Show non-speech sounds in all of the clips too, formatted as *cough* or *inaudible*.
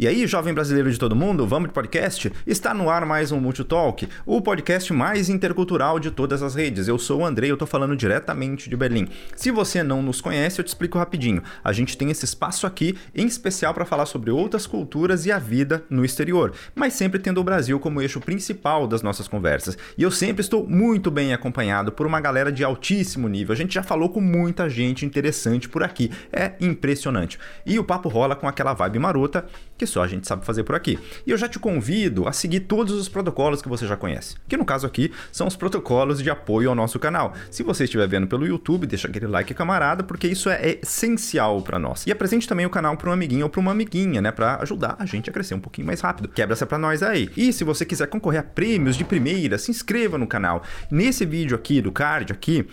E aí, jovem brasileiro de todo mundo, vamos de podcast? Está no ar mais um Multitalk, o podcast mais intercultural de todas as redes. Eu sou o Andrei, eu tô falando diretamente de Berlim. Se você não nos conhece, eu te explico rapidinho. A gente tem esse espaço aqui em especial para falar sobre outras culturas e a vida no exterior, mas sempre tendo o Brasil como eixo principal das nossas conversas. E eu sempre estou muito bem acompanhado por uma galera de altíssimo nível. A gente já falou com muita gente interessante por aqui. É impressionante. E o papo rola com aquela vibe marota que só a gente sabe fazer por aqui. E eu já te convido a seguir todos os protocolos que você já conhece, que no caso aqui são os protocolos de apoio ao nosso canal. Se você estiver vendo pelo YouTube, deixa aquele like camarada, porque isso é essencial para nós. E apresente também o canal para um amiguinho ou para uma amiguinha, né, para ajudar a gente a crescer um pouquinho mais rápido. Quebra essa para nós aí. E se você quiser concorrer a prêmios de primeira, se inscreva no canal. Nesse vídeo aqui do card aqui,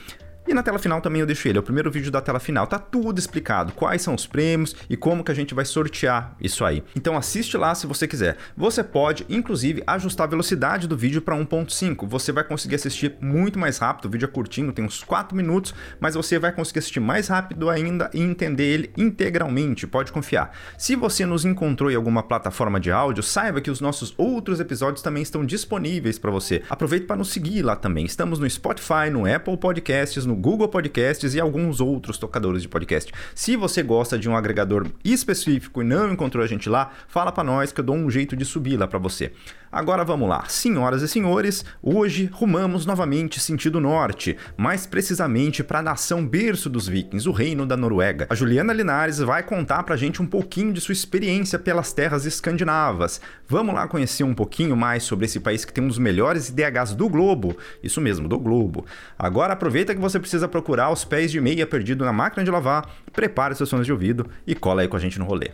e na tela final também eu deixo ele, é o primeiro vídeo da tela final, tá tudo explicado, quais são os prêmios e como que a gente vai sortear isso aí. Então assiste lá se você quiser. Você pode, inclusive, ajustar a velocidade do vídeo para 1.5. Você vai conseguir assistir muito mais rápido, o vídeo é curtinho, tem uns 4 minutos, mas você vai conseguir assistir mais rápido ainda e entender ele integralmente, pode confiar. Se você nos encontrou em alguma plataforma de áudio, saiba que os nossos outros episódios também estão disponíveis para você. Aproveite para nos seguir lá também. Estamos no Spotify, no Apple Podcasts, no no Google Podcasts e alguns outros tocadores de podcast. Se você gosta de um agregador específico e não encontrou a gente lá, fala para nós que eu dou um jeito de subir lá para você. Agora vamos lá, senhoras e senhores, hoje rumamos novamente sentido norte, mais precisamente para a nação berço dos vikings, o reino da Noruega. A Juliana Linares vai contar pra gente um pouquinho de sua experiência pelas terras escandinavas. Vamos lá conhecer um pouquinho mais sobre esse país que tem um dos melhores IDHs do globo. Isso mesmo, do globo. Agora aproveita que você precisa procurar os pés de meia perdido na máquina de lavar, prepare seus fones de ouvido e cola aí com a gente no rolê.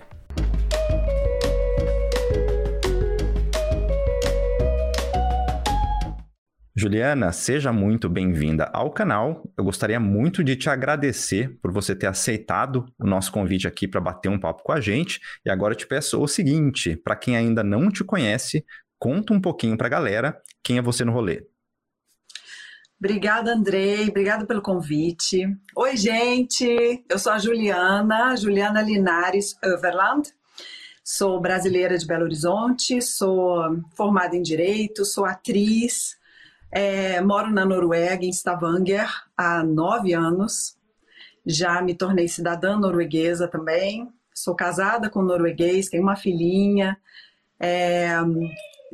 Juliana, seja muito bem-vinda ao canal. Eu gostaria muito de te agradecer por você ter aceitado o nosso convite aqui para bater um papo com a gente. E agora eu te peço o seguinte: para quem ainda não te conhece, conta um pouquinho para a galera quem é você no rolê. Obrigada, Andrei. Obrigada pelo convite. Oi, gente. Eu sou a Juliana, Juliana Linares Overland. Sou brasileira de Belo Horizonte, sou formada em Direito, sou atriz, é, moro na Noruega, em Stavanger, há nove anos. Já me tornei cidadã norueguesa também. Sou casada com um norueguês, tenho uma filhinha. É,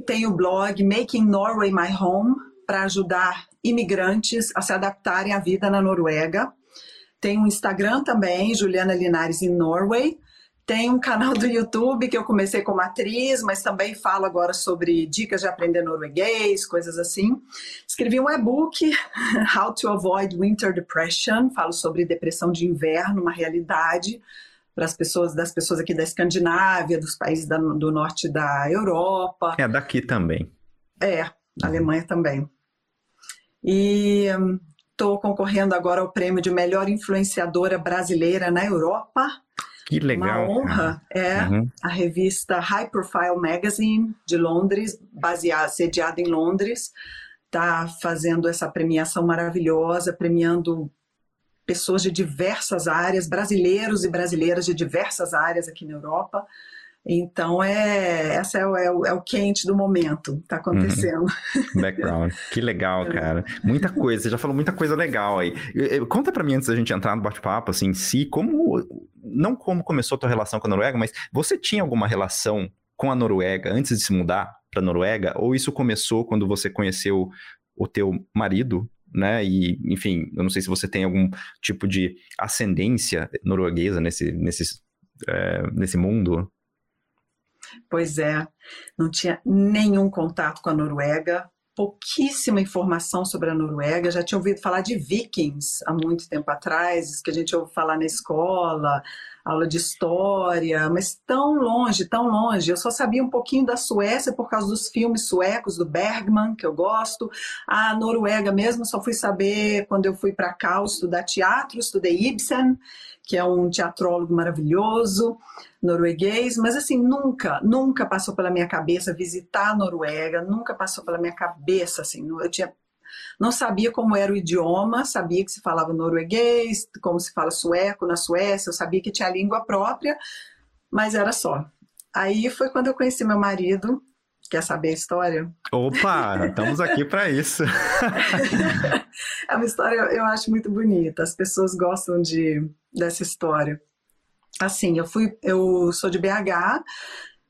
tenho o blog Making Norway My Home para ajudar imigrantes a se adaptarem à vida na Noruega. Tenho um Instagram também, Juliana Linares em Norway. Tem um canal do YouTube que eu comecei como atriz, mas também falo agora sobre dicas de aprender norueguês, coisas assim. Escrevi um e-book, *laughs* How to Avoid Winter Depression, falo sobre depressão de inverno, uma realidade para as pessoas, das pessoas aqui da Escandinávia, dos países da, do norte da Europa. É daqui também. É, uhum. Alemanha também. E estou concorrendo agora ao prêmio de melhor influenciadora brasileira na Europa que legal. Uma honra. É uhum. a revista High Profile Magazine de Londres, baseada, sediada em Londres, está fazendo essa premiação maravilhosa, premiando pessoas de diversas áreas, brasileiros e brasileiras de diversas áreas aqui na Europa. Então, é, essa é o, é é o quente do momento, está acontecendo. Uhum. Background. Que legal, é. cara. Muita coisa, você já falou muita coisa legal aí. Conta para mim, antes da gente entrar no bate-papo, assim, se como, não como começou a tua relação com a Noruega, mas você tinha alguma relação com a Noruega antes de se mudar para a Noruega? Ou isso começou quando você conheceu o teu marido, né? E, enfim, eu não sei se você tem algum tipo de ascendência norueguesa nesse, nesse, é, nesse mundo. Pois é, não tinha nenhum contato com a Noruega, pouquíssima informação sobre a Noruega. Já tinha ouvido falar de vikings há muito tempo atrás, que a gente ouve falar na escola, aula de história, mas tão longe, tão longe. Eu só sabia um pouquinho da Suécia por causa dos filmes suecos do Bergman, que eu gosto. A Noruega mesmo só fui saber quando eu fui para cá estudar teatro, estudei Ibsen que é um teatrólogo maravilhoso, norueguês, mas assim, nunca, nunca passou pela minha cabeça visitar a Noruega, nunca passou pela minha cabeça, assim, eu tinha não sabia como era o idioma, sabia que se falava norueguês, como se fala sueco na Suécia, eu sabia que tinha língua própria, mas era só. Aí foi quando eu conheci meu marido. Quer saber a história? Opa, estamos aqui para isso. *laughs* é uma história eu acho muito bonita. As pessoas gostam de dessa história. Assim, eu fui, eu sou de BH,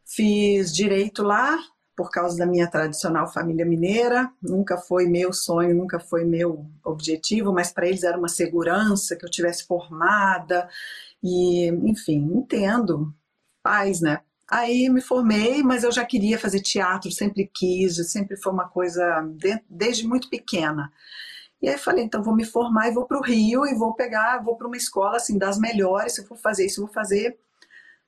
fiz direito lá por causa da minha tradicional família mineira. Nunca foi meu sonho, nunca foi meu objetivo, mas para eles era uma segurança que eu tivesse formada e, enfim, entendo. Paz, né? Aí me formei, mas eu já queria fazer teatro, sempre quis, sempre foi uma coisa de, desde muito pequena. E aí falei, então vou me formar e vou para o Rio e vou pegar, vou para uma escola assim das melhores. Se eu for fazer isso, eu vou fazer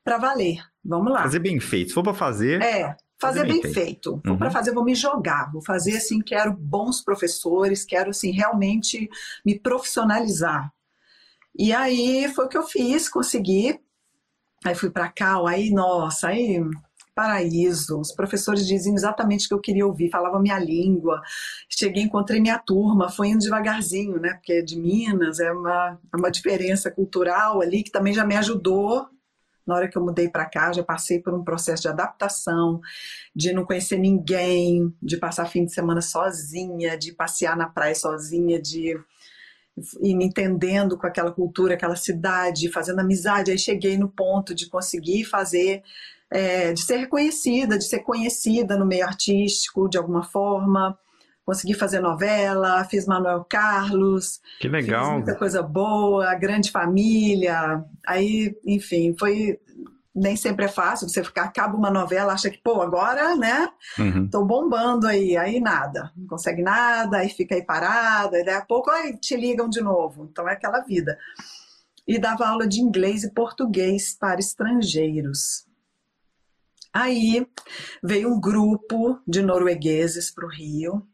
para valer. Vamos lá. Fazer bem feito. Se for para fazer. É, fazer, fazer bem, bem, feito. feito. Vou uhum. para fazer, vou me jogar. Vou fazer assim, quero bons professores, quero assim realmente me profissionalizar. E aí foi o que eu fiz, consegui. Aí fui para cá, aí nossa, aí paraíso. Os professores diziam exatamente o que eu queria ouvir, falavam minha língua. Cheguei, encontrei minha turma, foi indo devagarzinho, né? Porque é de Minas, é uma, é uma diferença cultural ali que também já me ajudou. Na hora que eu mudei para cá, já passei por um processo de adaptação, de não conhecer ninguém, de passar fim de semana sozinha, de passear na praia sozinha, de ir me entendendo com aquela cultura, aquela cidade, fazendo amizade. Aí cheguei no ponto de conseguir fazer é, de ser reconhecida, de ser conhecida no meio artístico de alguma forma. Consegui fazer novela, fiz Manuel Carlos. Que legal. Fiz muita coisa boa, grande família. Aí, enfim, foi. Nem sempre é fácil você ficar, acaba uma novela, acha que, pô, agora, né? Uhum. Tô bombando aí, aí nada, não consegue nada, aí fica aí parada, aí daí a pouco aí te ligam de novo. Então é aquela vida. E dava aula de inglês e português para estrangeiros. Aí veio um grupo de noruegueses para o Rio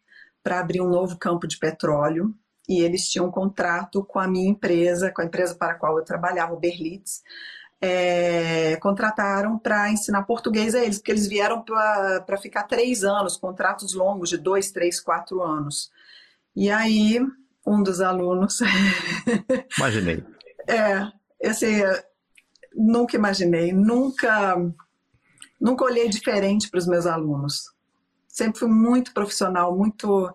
para abrir um novo campo de petróleo e eles tinham um contrato com a minha empresa, com a empresa para a qual eu trabalhava, o Berlitz, é, contrataram para ensinar português a eles, porque eles vieram para ficar três anos, contratos longos de dois, três, quatro anos. E aí, um dos alunos. *laughs* Imaginei. é, esse, nunca imaginei, nunca nunca olhei diferente para os meus alunos. Sempre fui muito profissional, muito.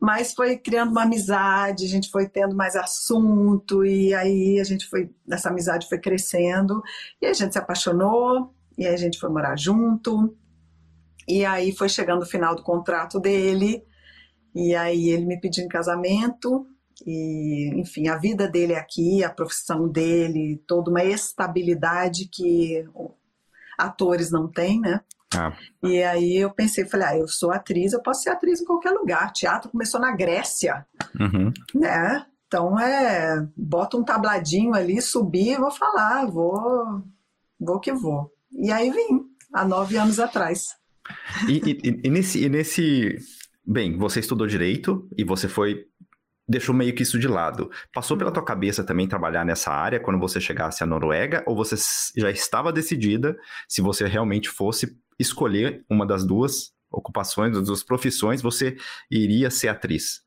Mas foi criando uma amizade, a gente foi tendo mais assunto, e aí a gente foi. Essa amizade foi crescendo, e a gente se apaixonou, e a gente foi morar junto. E aí foi chegando o final do contrato dele, e aí ele me pediu em casamento, e enfim, a vida dele aqui, a profissão dele, toda uma estabilidade que atores não têm, né? Ah. E aí eu pensei, falei, ah, eu sou atriz, eu posso ser atriz em qualquer lugar. Teatro começou na Grécia, uhum. né? Então é, bota um tabladinho ali, subir, vou falar, vou, vou que vou. E aí vim, há nove anos atrás. E, e, e, nesse, e nesse, bem, você estudou direito e você foi deixou meio que isso de lado. Passou pela tua cabeça também trabalhar nessa área quando você chegasse à Noruega? Ou você já estava decidida se você realmente fosse escolher uma das duas ocupações, das duas profissões, você iria ser atriz?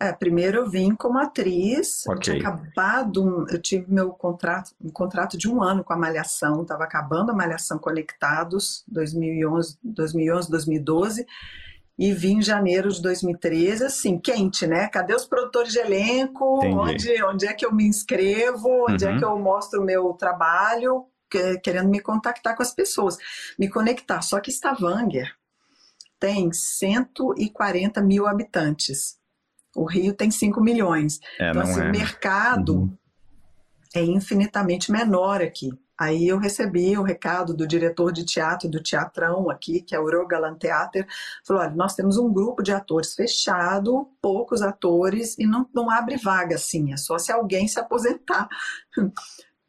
É, primeiro eu vim como atriz, okay. eu tinha acabado, eu tive meu contrato, um contrato de um ano com a Malhação, estava acabando a Malhação Conectados, 2011, 2011, 2012, e vim em janeiro de 2013, assim, quente, né? Cadê os produtores de elenco? Onde, onde é que eu me inscrevo? Onde é uhum. é que eu mostro o meu trabalho? Querendo me contactar com as pessoas, me conectar. Só que Stavanger tem 140 mil habitantes. O Rio tem 5 milhões. É, então, assim, é. o mercado uhum. é infinitamente menor aqui. Aí eu recebi o recado do diretor de teatro do Teatrão aqui, que é o Rogaland Theater, falou, olha, nós temos um grupo de atores fechado, poucos atores, e não, não abre vaga assim, é só se alguém se aposentar. *laughs*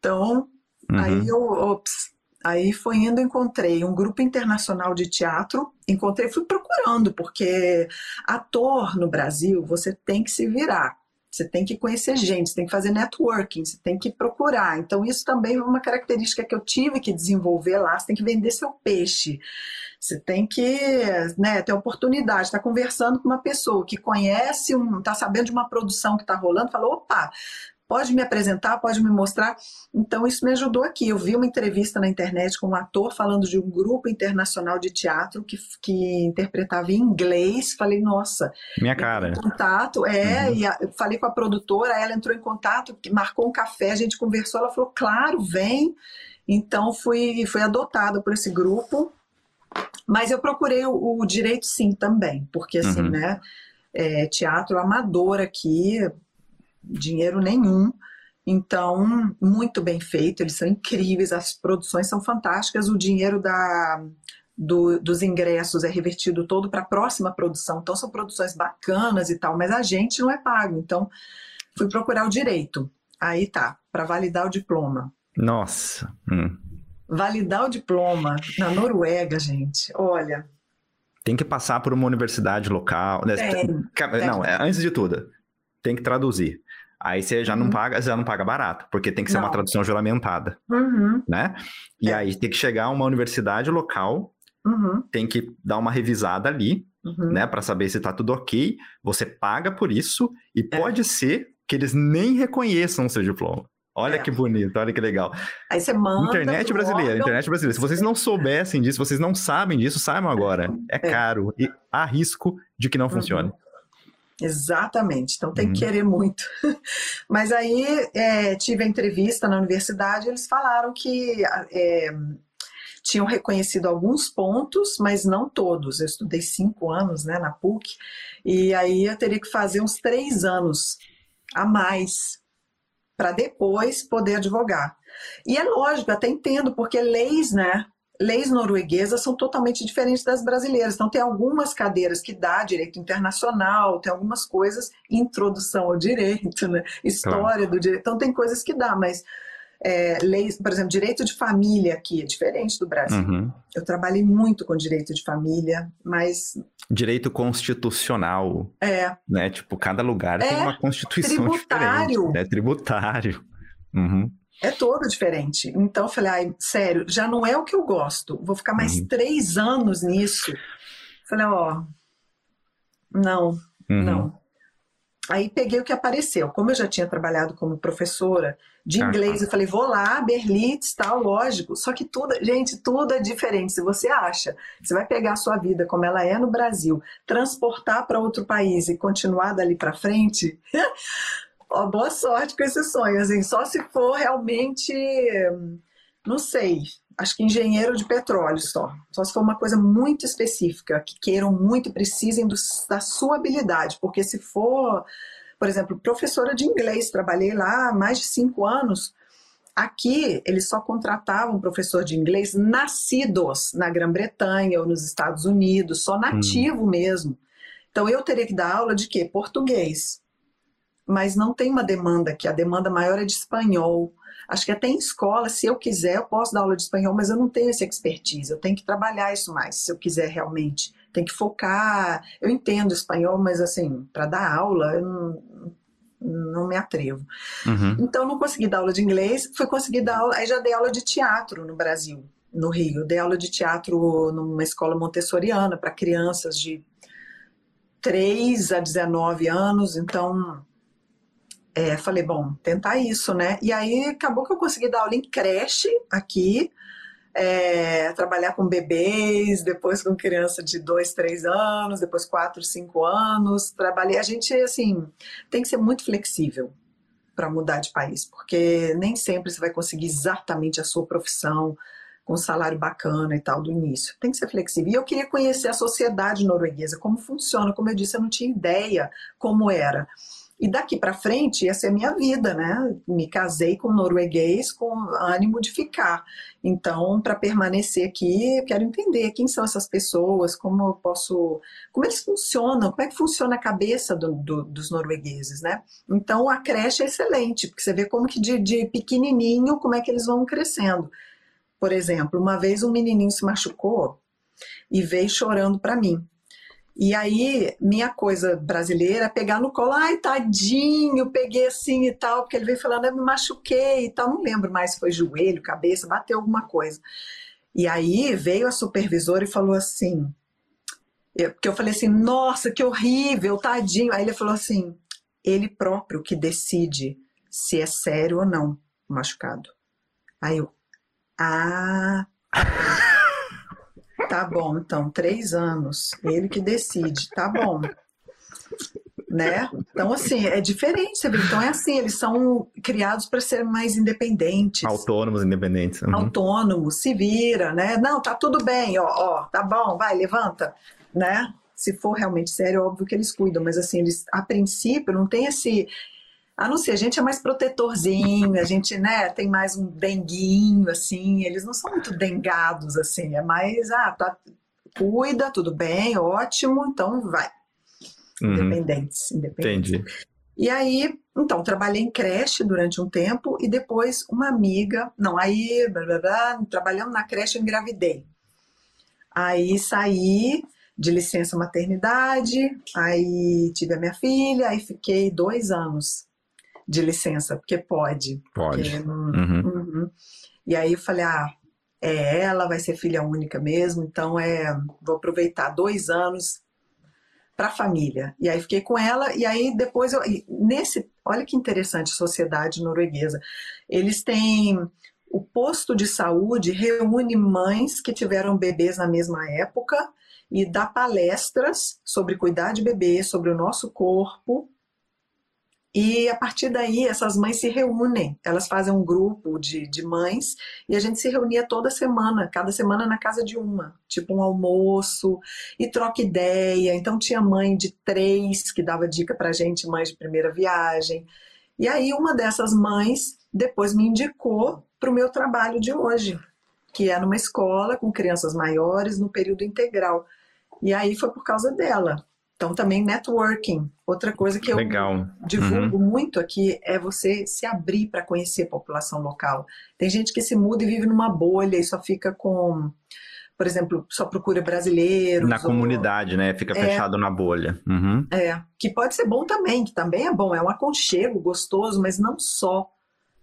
Então, uhum. aí eu, ops, aí foi indo, encontrei um grupo internacional de teatro, encontrei, fui procurando, porque ator no Brasil, você tem que se virar. Você tem que conhecer gente, você tem que fazer networking, você tem que procurar. Então, isso também é uma característica que eu tive que desenvolver lá. Você tem que vender seu peixe. Você tem que né, ter oportunidade, estar tá conversando com uma pessoa que conhece, está sabendo de uma produção que está rolando, fala, opa, pode me apresentar, pode me mostrar. Então, isso me ajudou aqui. Eu vi uma entrevista na internet com um ator falando de um grupo internacional de teatro que, que interpretava em inglês. Falei, nossa. Minha cara. Contato, é, uhum. e a, falei com a produtora, ela entrou em contato, marcou um café, a gente conversou, ela falou, claro, vem. Então, fui, fui adotada por esse grupo. Mas eu procurei o, o direito sim também, porque assim, uhum. né? É, teatro amador aqui, dinheiro nenhum. Então, muito bem feito, eles são incríveis, as produções são fantásticas, o dinheiro da, do, dos ingressos é revertido todo para a próxima produção. Então, são produções bacanas e tal, mas a gente não é pago. Então, fui procurar o direito. Aí tá, para validar o diploma. Nossa. Hum. Validar o diploma na Noruega, gente, olha. Tem que passar por uma universidade local. Né? Tem, não, tem. É, antes de tudo, tem que traduzir. Aí você já não uhum. paga, já não paga barato, porque tem que ser não. uma tradução juramentada, uhum. né? E é. aí tem que chegar a uma universidade local, uhum. tem que dar uma revisada ali, uhum. né, para saber se tá tudo ok. Você paga por isso e é. pode ser que eles nem reconheçam o seu diploma. Olha é. que bonito, olha que legal. Aí você manda. Internet brasileira, órgão... internet brasileira. Se vocês não soubessem disso, vocês não sabem disso, saibam agora. *laughs* É, é. caro e há risco de que não uhum. funcione. Exatamente, então tem uhum. que querer muito. *laughs* Mas aí é, tive a entrevista na universidade, eles falaram que é, tinham reconhecido alguns pontos, mas não todos. Eu estudei cinco anos né, na PUC, e aí eu teria que fazer uns três anos a mais para depois poder advogar. E é lógico, até entendo, porque leis, né? Leis norueguesas são totalmente diferentes das brasileiras. Então, tem algumas cadeiras que dá direito internacional, tem algumas coisas, introdução ao direito, né? história do direito. Então, tem coisas que dá, mas é, leis, por exemplo, direito de família aqui é diferente do Brasil. Uhum. Eu trabalhei muito com direito de família, mas. Direito constitucional. É. Né? Tipo, cada lugar é, tem uma constituição tributário. diferente. Né? Tributário. Uhum é todo diferente. Então eu falei, ai, sério, já não é o que eu gosto. Vou ficar mais uhum. três anos nisso. Falei, ó, não, uhum. não. Aí peguei o que apareceu. Como eu já tinha trabalhado como professora de inglês, eu falei, vou lá, Berlitz, tal, lógico. Só que tudo, gente, tudo é diferente. Se você acha, você vai pegar a sua vida como ela é no Brasil, transportar para outro país e continuar dali para frente, *laughs* ó, boa sorte com esse sonho, assim, só se for realmente, não sei, acho que engenheiro de petróleo só. Só se for uma coisa muito específica, que queiram muito e precisem do, da sua habilidade, porque se for, por exemplo, professora de inglês, trabalhei lá há mais de cinco anos, aqui eles só contratavam professor de inglês nascidos na Grã-Bretanha ou nos Estados Unidos, só nativo hum. mesmo. Então eu teria que dar aula de quê? Português mas não tem uma demanda que a demanda maior é de espanhol. Acho que até em escola, se eu quiser, eu posso dar aula de espanhol, mas eu não tenho essa expertise. Eu tenho que trabalhar isso mais, se eu quiser realmente. Tem que focar. Eu entendo espanhol, mas assim, para dar aula, eu não, não me atrevo. Uhum. Então, não consegui dar aula de inglês, fui conseguir dar aula. Aí já dei aula de teatro no Brasil, no Rio. Eu dei aula de teatro numa escola montessoriana para crianças de 3 a 19 anos, então é, falei, bom, tentar isso, né? E aí acabou que eu consegui dar aula em creche aqui, é, trabalhar com bebês, depois com criança de dois, três anos, depois quatro, cinco anos. Trabalhei. A gente, assim, tem que ser muito flexível para mudar de país, porque nem sempre você vai conseguir exatamente a sua profissão com salário bacana e tal do início. Tem que ser flexível. E eu queria conhecer a sociedade norueguesa, como funciona. Como eu disse, eu não tinha ideia como era. E daqui para frente, essa é a minha vida, né? Me casei com um norueguês com ânimo de ficar. Então, para permanecer aqui, eu quero entender quem são essas pessoas, como eu posso. Como eles funcionam, como é que funciona a cabeça do, do, dos noruegueses, né? Então, a creche é excelente, porque você vê como que de, de pequenininho, como é que eles vão crescendo. Por exemplo, uma vez um menininho se machucou e veio chorando para mim. E aí, minha coisa brasileira é pegar no colo, ai, tadinho, peguei assim e tal, porque ele veio falando, eu me machuquei e tal, não lembro mais se foi joelho, cabeça, bateu alguma coisa. E aí veio a supervisora e falou assim, porque eu falei assim, nossa, que horrível, tadinho. Aí ele falou assim, ele próprio que decide se é sério ou não o machucado. Aí eu, ah, tá bom, então, três anos, ele que decide, tá bom. Né? Então, assim, é diferente, você vê? Então, é assim, eles são criados para ser mais independentes. Autônomos, independentes. Uhum. Autônomos, se vira, né? Não, tá tudo bem, ó, ó, tá bom, vai, levanta, né? Se for realmente sério, é óbvio que eles cuidam, mas assim, eles, a princípio, não tem esse, a não ser, a gente é mais protetorzinho, a gente, né, tem mais um denguinho, assim, eles não são muito dengados, assim, é mais, ah, tá, cuida, tudo bem, ótimo, então vai. Uhum. Independentes, independentes. Entendi. E aí, então, trabalhei em creche durante um tempo e depois uma amiga, não, aí, blá, blá, blá, trabalhando na creche eu engravidei. Aí saí de licença maternidade, aí tive a minha filha, aí fiquei dois anos de licença, porque pode. Pode. Porque, uhum. Uhum. E aí eu falei, ah, é ela, vai ser filha única mesmo, então é, vou aproveitar dois anos para a família. E aí fiquei com ela, e aí depois eu. Nesse. Olha que interessante sociedade norueguesa. Eles têm. O posto de saúde reúne mães que tiveram bebês na mesma época e dá palestras sobre cuidar de bebê, sobre o nosso corpo, e a partir daí, essas mães se reúnem, elas fazem um grupo de, de mães e a gente se reunia toda semana, cada semana na casa de uma, tipo um almoço e troca ideia. Então, tinha mãe de três que dava dica pra gente, mães de primeira viagem. E aí, uma dessas mães depois me indicou para o meu trabalho de hoje, que é numa escola com crianças maiores no período integral. E aí foi por causa dela. Então, também networking. Outra coisa que eu Legal. divulgo uhum. muito aqui é você se abrir para conhecer a população local. Tem gente que se muda e vive numa bolha e só fica com, por exemplo, só procura brasileiros. Na ou... comunidade, né? Fica é, fechado na bolha. Uhum. É, que pode ser bom também, que também é bom, é um aconchego gostoso, mas não só.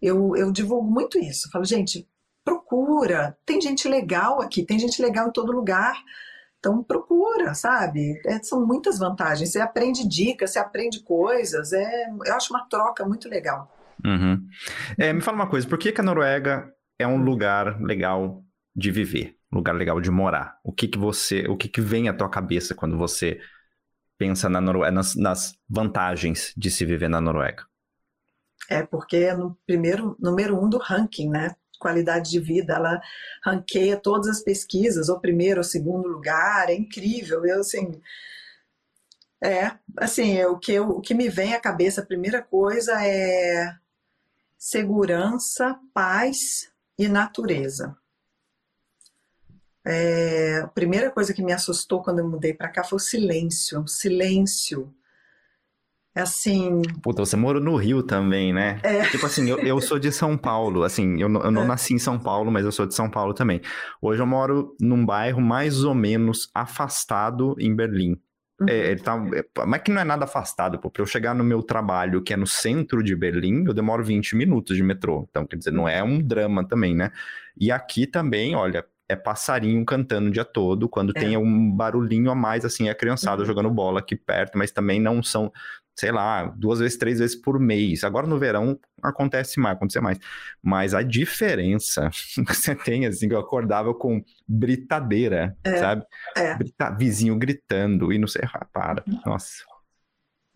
Eu, eu divulgo muito isso. Eu falo, gente, procura. Tem gente legal aqui, tem gente legal em todo lugar. Então procura, sabe? É, são muitas vantagens. Você aprende dicas, você aprende coisas. É, eu acho uma troca muito legal. Uhum. É, me fala uma coisa, por que, que a Noruega é um lugar legal de viver, um lugar legal de morar? O que que você, o que que vem à tua cabeça quando você pensa na Noruega, nas, nas vantagens de se viver na Noruega? É porque é no primeiro número um do ranking, né? Qualidade de vida, ela ranqueia todas as pesquisas, ou primeiro ou segundo lugar, é incrível. Eu, assim, é, assim, o que, eu, o que me vem à cabeça, a primeira coisa é segurança, paz e natureza. É, a primeira coisa que me assustou quando eu mudei para cá foi o silêncio, o silêncio é assim. Puta, você morou no Rio também, né? É. Tipo assim, eu, eu sou de São Paulo. Assim, eu, eu não é. nasci em São Paulo, mas eu sou de São Paulo também. Hoje eu moro num bairro mais ou menos afastado em Berlim. Uhum. É, ele tá, é, mas que não é nada afastado, pô. Pra eu chegar no meu trabalho, que é no centro de Berlim, eu demoro 20 minutos de metrô. Então, quer dizer, não é um drama também, né? E aqui também, olha, é passarinho cantando o dia todo. Quando é. tem um barulhinho a mais, assim, é a criançada uhum. jogando bola aqui perto, mas também não são sei lá, duas vezes, três vezes por mês. Agora no verão acontece mais, acontece mais. Mas a diferença *laughs* você tem, assim, que eu acordava com britadeira, é, sabe? É. Brita, vizinho gritando e não sei, ah, para, nossa.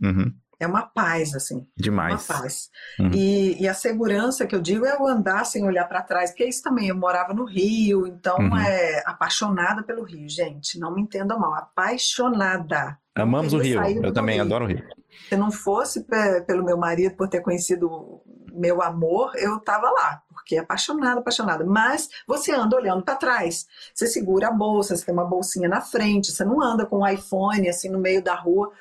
Uhum. É uma paz, assim. Demais. Uma paz. Uhum. E, e, a segurança que eu digo é o andar sem olhar para trás, porque isso também, eu morava no Rio, então uhum. é apaixonada pelo Rio, gente. Não me entenda mal, apaixonada. Amamos o Rio, eu também Rio. adoro o Rio. Se não fosse pelo meu marido, por ter conhecido meu amor, eu estava lá, porque é apaixonada, apaixonada. Mas você anda olhando para trás. Você segura a bolsa, você tem uma bolsinha na frente, você não anda com um iPhone assim no meio da rua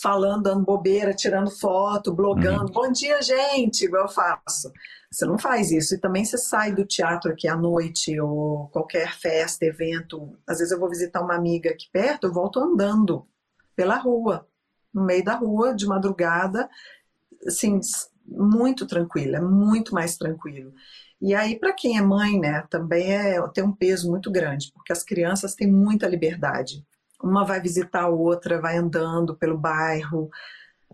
falando, dando bobeira, tirando foto, blogando. Uhum. Bom dia, gente, igual eu faço. Você não faz isso. E também você sai do teatro aqui à noite, ou qualquer festa, evento. Às vezes eu vou visitar uma amiga aqui perto, eu volto andando pela rua, no meio da rua, de madrugada, assim, muito tranquilo, é muito mais tranquilo. E aí, para quem é mãe, né, também é, tem um peso muito grande, porque as crianças têm muita liberdade uma vai visitar a outra, vai andando pelo bairro.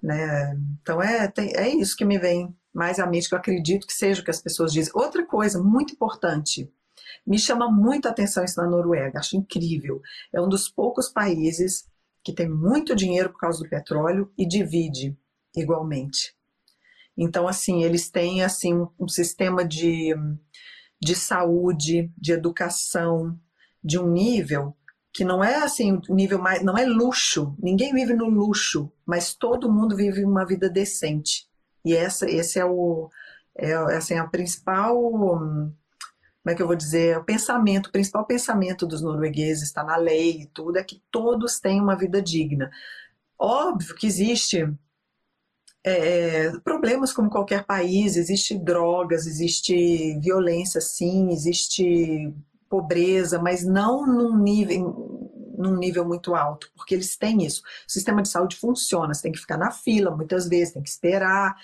Né? Então é, tem, é isso que me vem mais à mente, que eu acredito que seja o que as pessoas dizem. Outra coisa muito importante, me chama muito a atenção isso na Noruega, acho incrível. É um dos poucos países que tem muito dinheiro por causa do petróleo e divide igualmente. Então, assim, eles têm assim um sistema de, de saúde, de educação, de um nível que não é assim nível mais, não é luxo. Ninguém vive no luxo, mas todo mundo vive uma vida decente. E essa, esse é o, é, assim, a principal, como é que eu vou dizer, o pensamento, o principal pensamento dos noruegueses está na lei e tudo é que todos têm uma vida digna. Óbvio que existe é, problemas como qualquer país, existe drogas, existe violência, sim, existe pobreza, mas não num nível, num nível muito alto, porque eles têm isso. O sistema de saúde funciona, você tem que ficar na fila muitas vezes, tem que esperar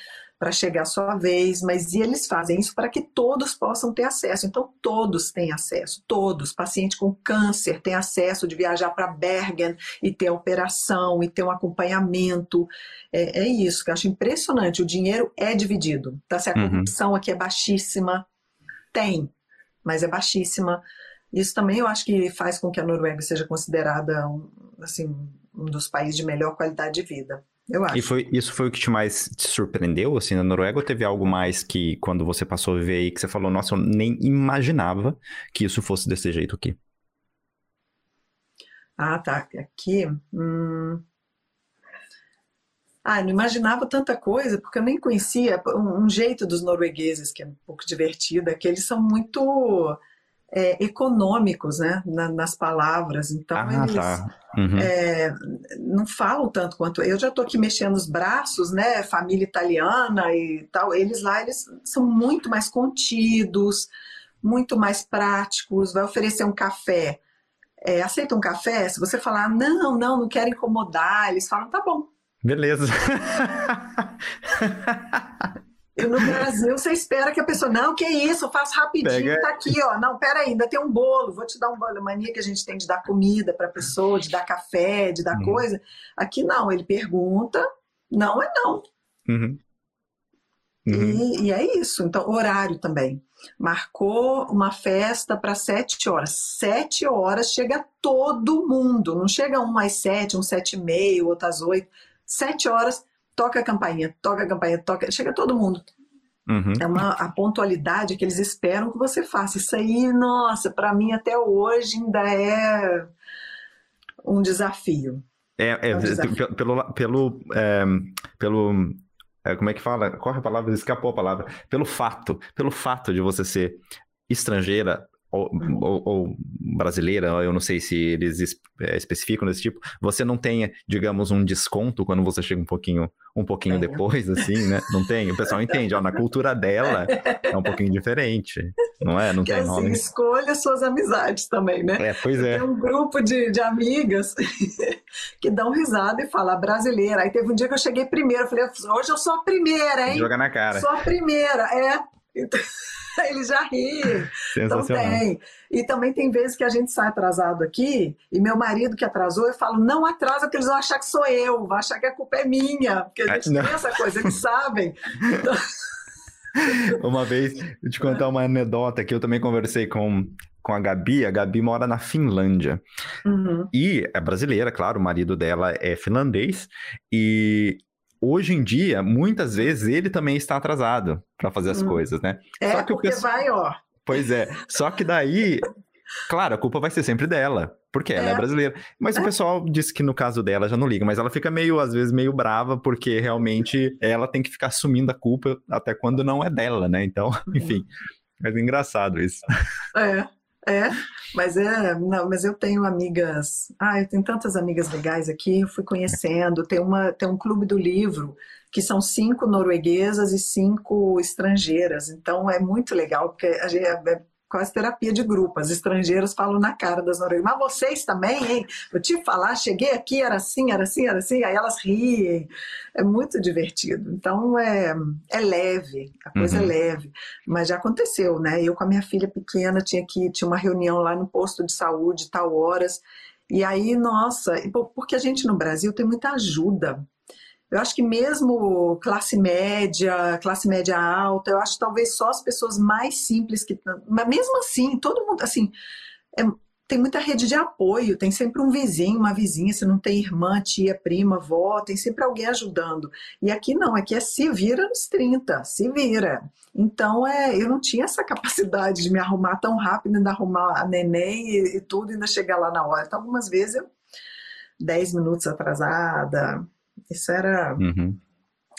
para chegar a sua vez, mas e eles fazem isso para que todos possam ter acesso. Então, todos têm acesso, todos. Paciente com câncer tem acesso de viajar para Bergen e ter operação e ter um acompanhamento. É, é, isso que eu acho impressionante. O dinheiro é dividido. Tá? Se a uhum. corrupção uhum. aqui é baixíssima, tem, mas é baixíssima. Isso também eu acho que faz com que a Noruega seja considerada um, assim, um dos países de melhor qualidade de vida. Eu acho. E foi, isso foi o que te mais te surpreendeu, assim, na Noruega? Ou teve algo mais que, quando você passou a viver aí, que você falou, nossa, eu nem imaginava que isso fosse desse jeito aqui? Ah, tá. Aqui. Hum... Ah, não imaginava tanta coisa, porque eu nem conhecia um, jeito dos noruegueses, que é um pouco divertido, é que eles são muito é, econômicos né, na, nas palavras. Então, ah, eles tá. uhum. é, não falam tanto quanto eu. Já estou aqui mexendo os braços, né? Família italiana e tal. Eles lá eles são muito mais contidos, muito mais práticos. Vai oferecer um café. É, aceita um café? Se você falar, não, não, não quero incomodar, eles falam, tá bom. Beleza. *laughs* No Brasil você espera que a pessoa, não, que isso, faz rapidinho, Pega... tá aqui, ó. Não, pera aí, ainda tem um bolo, vou te dar um bolo. A mania que a gente tem de dar comida para a pessoa, de dar café, de dar uhum. coisa. Aqui não, ele pergunta, não é não. Uhum. Uhum. E, e, é isso. Então, horário também. Marcou uma festa para sete horas. Sete horas chega todo mundo. Não chega um às sete, um sete e meio, outro às oito. Sete horas toca a campainha, toca a campainha, toca, chega todo mundo. Uhum. É uma a pontualidade que eles esperam que você faça. Isso aí, nossa, para mim até hoje ainda é um desafio. É, é, é um desafio. pelo pelo é, pelo é, como é que fala? É a palavra? Escapou a palavra. Pelo fato, pelo fato de você ser estrangeira, ou, ou, ou, brasileira, eu não sei se eles é, especificam desse tipo, você não tenha, digamos, um desconto quando você chega um pouquinho, um pouquinho depois, assim, né? Não tem. O pessoal entende, ó, na cultura dela é um pouquinho diferente, não é? Não que tem assim, nome. escolha suas amizades também, né? É, pois é. Tem um grupo de, de amigas *laughs* que dão risada e falam brasileira. Aí teve um dia que eu cheguei primeiro, eu falei, hoje eu sou a primeira, hein? Joga na cara. Sou a primeira, é. Então... *laughs* Ele já ri. Então tem. E também tem vezes que a gente sai atrasado aqui, e meu marido que atrasou, eu falo, não atrasa, porque eles vão achar que sou eu, vão achar que a culpa é minha, porque a gente tem essa coisa, eles sabem. Então... *laughs* Uma vez, eu te contar uma anedota que eu também conversei com, com a Gabi. A Gabi mora na Finlândia. Uhum. E é brasileira, claro, o marido dela é finlandês. E hoje em dia, muitas vezes, ele também está atrasado para fazer as hum. coisas, né? É, só que porque pessoal... vai, ó. Pois é. Só que daí, claro, a culpa vai ser sempre dela, porque ela é, é brasileira. Mas é. o pessoal disse que no caso dela já não liga, mas ela fica meio, às vezes, meio brava, porque realmente ela tem que ficar assumindo a culpa até quando não é dela, né? Então, *laughs* uhum. enfim. Mas é engraçado isso. É. É, mas é, não, mas eu tenho amigas, ah, eu tenho tantas amigas legais aqui, eu fui conhecendo, tem uma, tem um clube do livro que são cinco norueguesas e cinco estrangeiras, então é muito legal porque a gente, é, quase terapia de grupo. As estrangeiras falam na cara das norueguesas, mas vocês também, hein? Vou te falar, cheguei aqui, era assim, era assim, era assim, aí elas riem. É muito divertido. Então é, é leve, a coisa é uhum. é leve. Mas já aconteceu, né? Eu com a minha filha pequena tinha que tinha uma reunião lá no posto de saúde, tal horas. E aí, nossa, porque a gente no Brasil tem muita ajuda Eu acho que mesmo classe média, classe média alta, eu acho que talvez só as pessoas mais simples que. Mas mesmo assim, todo mundo, assim, é, tem muita rede de apoio, tem sempre um vizinho, uma vizinha, se não tem irmã, tia, prima, avó, tem sempre alguém ajudando. E aqui não, aqui é se vira nos 30, se vira. Então, é, eu não tinha essa *laughs* capacidade de me arrumar tão rápido, ainda arrumar a neném e, e tudo, ainda chegar lá na hora. Então, algumas vezes eu 10 minutos atrasada, isso era uhum.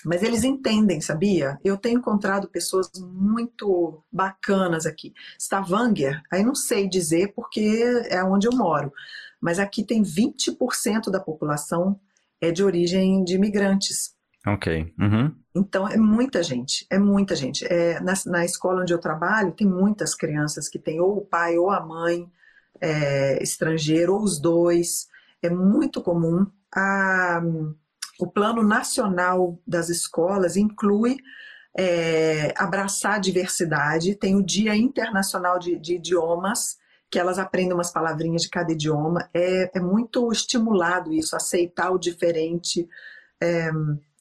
Mas eles entendem, sabia? Eu tenho encontrado pessoas muito bacanas aqui. Stavanger, aí não sei dizer porque é onde eu moro, mas aqui tem 20% da população é de origem de imigrantes. Ok. Uhum. Então é muita gente, é muita gente. É, na, na, escola onde eu trabalho, tem muitas crianças que têm ou o pai ou a mãe é, estrangeiro, ou os dois. É muito comum. A, o Plano Nacional das Escolas inclui é, abraçar a diversidade, tem o Dia Internacional de, de, Idiomas, que elas aprendem umas palavrinhas de cada idioma. É, é muito estimulado isso, aceitar o diferente. É,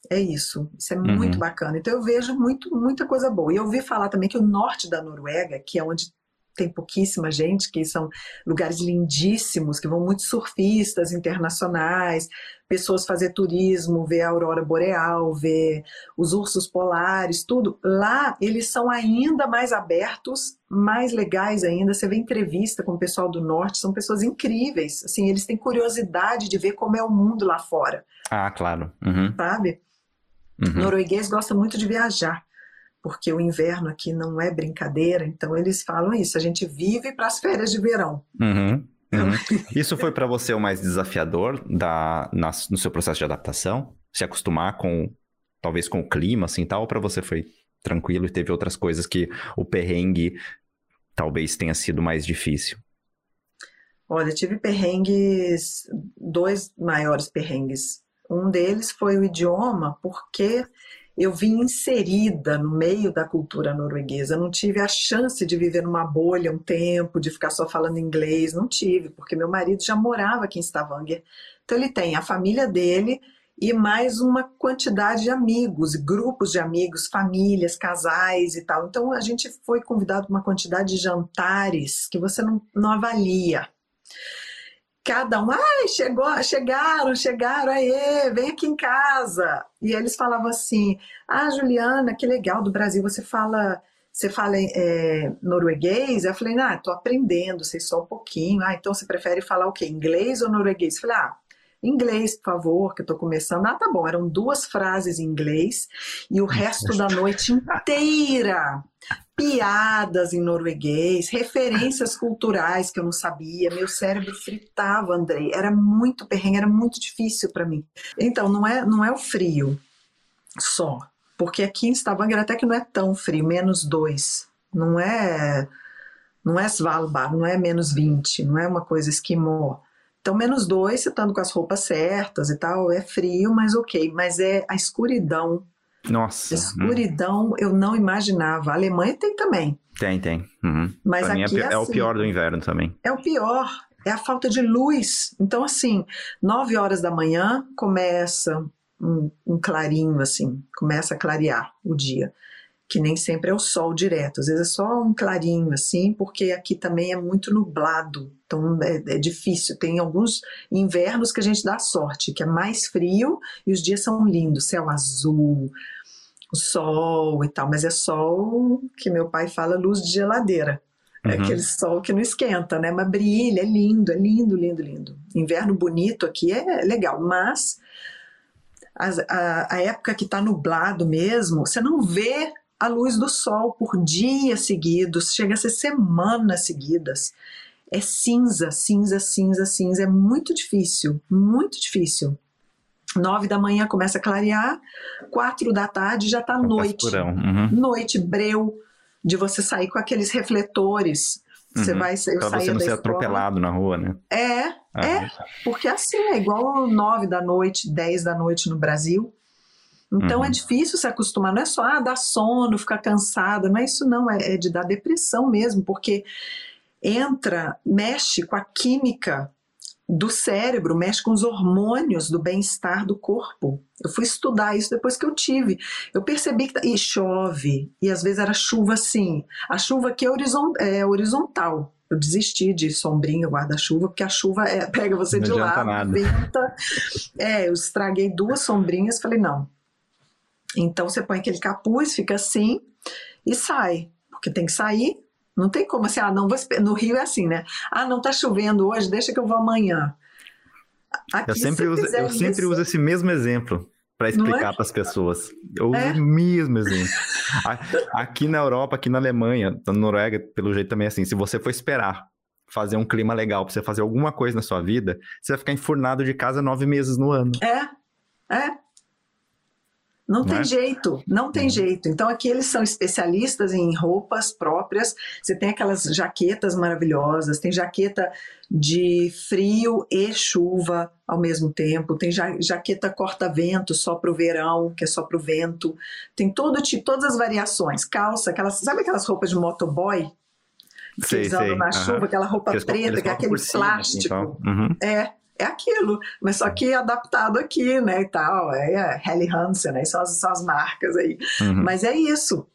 é isso, isso é uhum. muito bacana. Então eu vejo muito, muita coisa boa. E eu ouvi falar também que o norte da Noruega, que é onde tem pouquíssima gente, que são lugares lindíssimos, que vão muitos surfistas internacionais, pessoas fazer turismo, ver a aurora boreal, ver os ursos polares, tudo. Lá eles são ainda mais abertos, mais legais ainda. Você vê entrevista com o pessoal do norte, são pessoas incríveis. Assim, eles têm curiosidade de ver como é o mundo lá fora. Ah, claro. Uhum. Sabe? Uhum. Norueguês gosta muito de viajar porque o inverno aqui não é brincadeira, então eles falam isso, a gente vive para as férias de verão. Uhum, uhum. *laughs* Isso foi para você o mais desafiador da, na, no seu processo de adaptação? Se acostumar com, talvez com o clima, assim, tal, ou para você foi tranquilo e teve outras coisas que o perrengue talvez tenha sido mais difícil? Olha, tive perrengues, dois maiores perrengues. Um deles foi o idioma, porque eu vim inserida no meio da cultura norueguesa. Não tive a chance de viver numa bolha um tempo, de ficar só falando inglês. Não tive, porque meu marido já morava aqui em Stavanger. Então ele tem a família dele e mais uma quantidade de amigos, grupos de amigos, famílias, casais e tal. Então a gente foi convidado para uma quantidade de jantares que você não, não avalia cada um, ai, chegou, chegaram, chegaram, aí, vem aqui em casa. E eles falavam assim, ah, Juliana, que legal, do Brasil você fala, você fala é, norueguês? Eu falei, ah, tô aprendendo, sei só um pouquinho. Ah, então você prefere falar o quê, inglês ou norueguês? Eu falei, ah, inglês, por favor, que eu tô começando. Ah, tá bom, eram duas frases em inglês e o resto da noite inteira piadas em norueguês, referências culturais que eu não sabia. Meu cérebro fritava, Andrei. Era muito perrengue, era muito difícil para mim. Então, não é, não é o frio só, porque aqui em Stavanger até que não é tão frio, menos dois. Não é, não é Svalbard, não é menos 20, não é uma coisa esquimó. Então, menos dois, você estando com as roupas certas e tal, é frio, mas ok. Mas é a escuridão nossa. Escuridão, hum. eu não imaginava. A Alemanha tem também. Tem, tem. Uhum. Mas pra aqui é, é, é, o assim, pior do inverno também. É o pior. É a falta de luz. Então, assim, nove horas da manhã começa um, um clarinho, assim, começa a clarear o dia que nem sempre é o sol direto, às vezes é só um clarinho assim, porque aqui também é muito nublado, então é, é, difícil. Tem alguns invernos que a gente dá sorte, que é mais frio e os dias são lindos, céu azul, o sol e tal, mas é sol que meu pai fala luz de geladeira. É uhum. aquele sol que não esquenta, né? Mas brilha, é lindo, é lindo, lindo, lindo. Inverno bonito aqui é legal, mas a, a, a época que está nublado mesmo, você não vê a luz do sol por dias seguidos, chega a ser semanas seguidas. É cinza, cinza, cinza, cinza. É muito difícil, muito difícil. Nove da manhã começa a clarear, quatro da tarde já está noite. Uhum. Noite, breu, de você sair com aqueles refletores. Você uhum. vai eu pra você não ser atropelado na rua, né? É, ah, é, porque assim, é igual nove da noite, dez da noite no Brasil. Então é uhum. é difícil se acostumar, não é só ah, dar sono, ficar cansada, não é isso não, é, é de dar depressão mesmo, porque entra, mexe com a química do cérebro, mexe com os hormônios do bem-estar do corpo. Eu fui estudar isso depois que eu tive. Eu percebi que e chove, e às vezes era chuva assim. A chuva aqui é, é horizontal. Eu desisti de sombrinha, guarda-chuva, porque a chuva é, *laughs* pega você não de lado, venta. É, eu estraguei duas sombrinhas, falei, não. Então você põe aquele capuz, fica assim e sai. Porque tem que sair, não tem como assim, ah, não vou No Rio é assim, né? Ah, não tá chovendo hoje, deixa que eu vou amanhã. Aqui, eu sempre, uso, eu isso, sempre uso esse mesmo exemplo para explicar é? para as pessoas. Eu uso é? o mesmo exemplo. aqui na Europa, aqui na Alemanha, na Noruega, pelo jeito também é assim, se você for esperar fazer um clima legal para você fazer alguma coisa na sua vida, você vai ficar enfurnado de casa nove meses no ano. É, é. Não, tem é? jeito, não tem uhum. jeito. Então aqui eles são especialistas em roupas próprias. Você tem aquelas jaquetas maravilhosas, tem jaqueta de frio e chuva ao mesmo tempo, tem ja jaqueta corta-vento só para o verão, que é só para o vento. Tem todo tipo, todas as variações. Calça, aquelas, sabe aquelas roupas de motoboy? Que sei, sei. na chuva, aquela roupa preta, que é aquele cima, assim, plástico. Assim, uhum. É, é aquilo, mas só que adaptado aqui, né, e tal, é, é Helly Hansen, né, são as, são as marcas aí, uhum. mas é isso,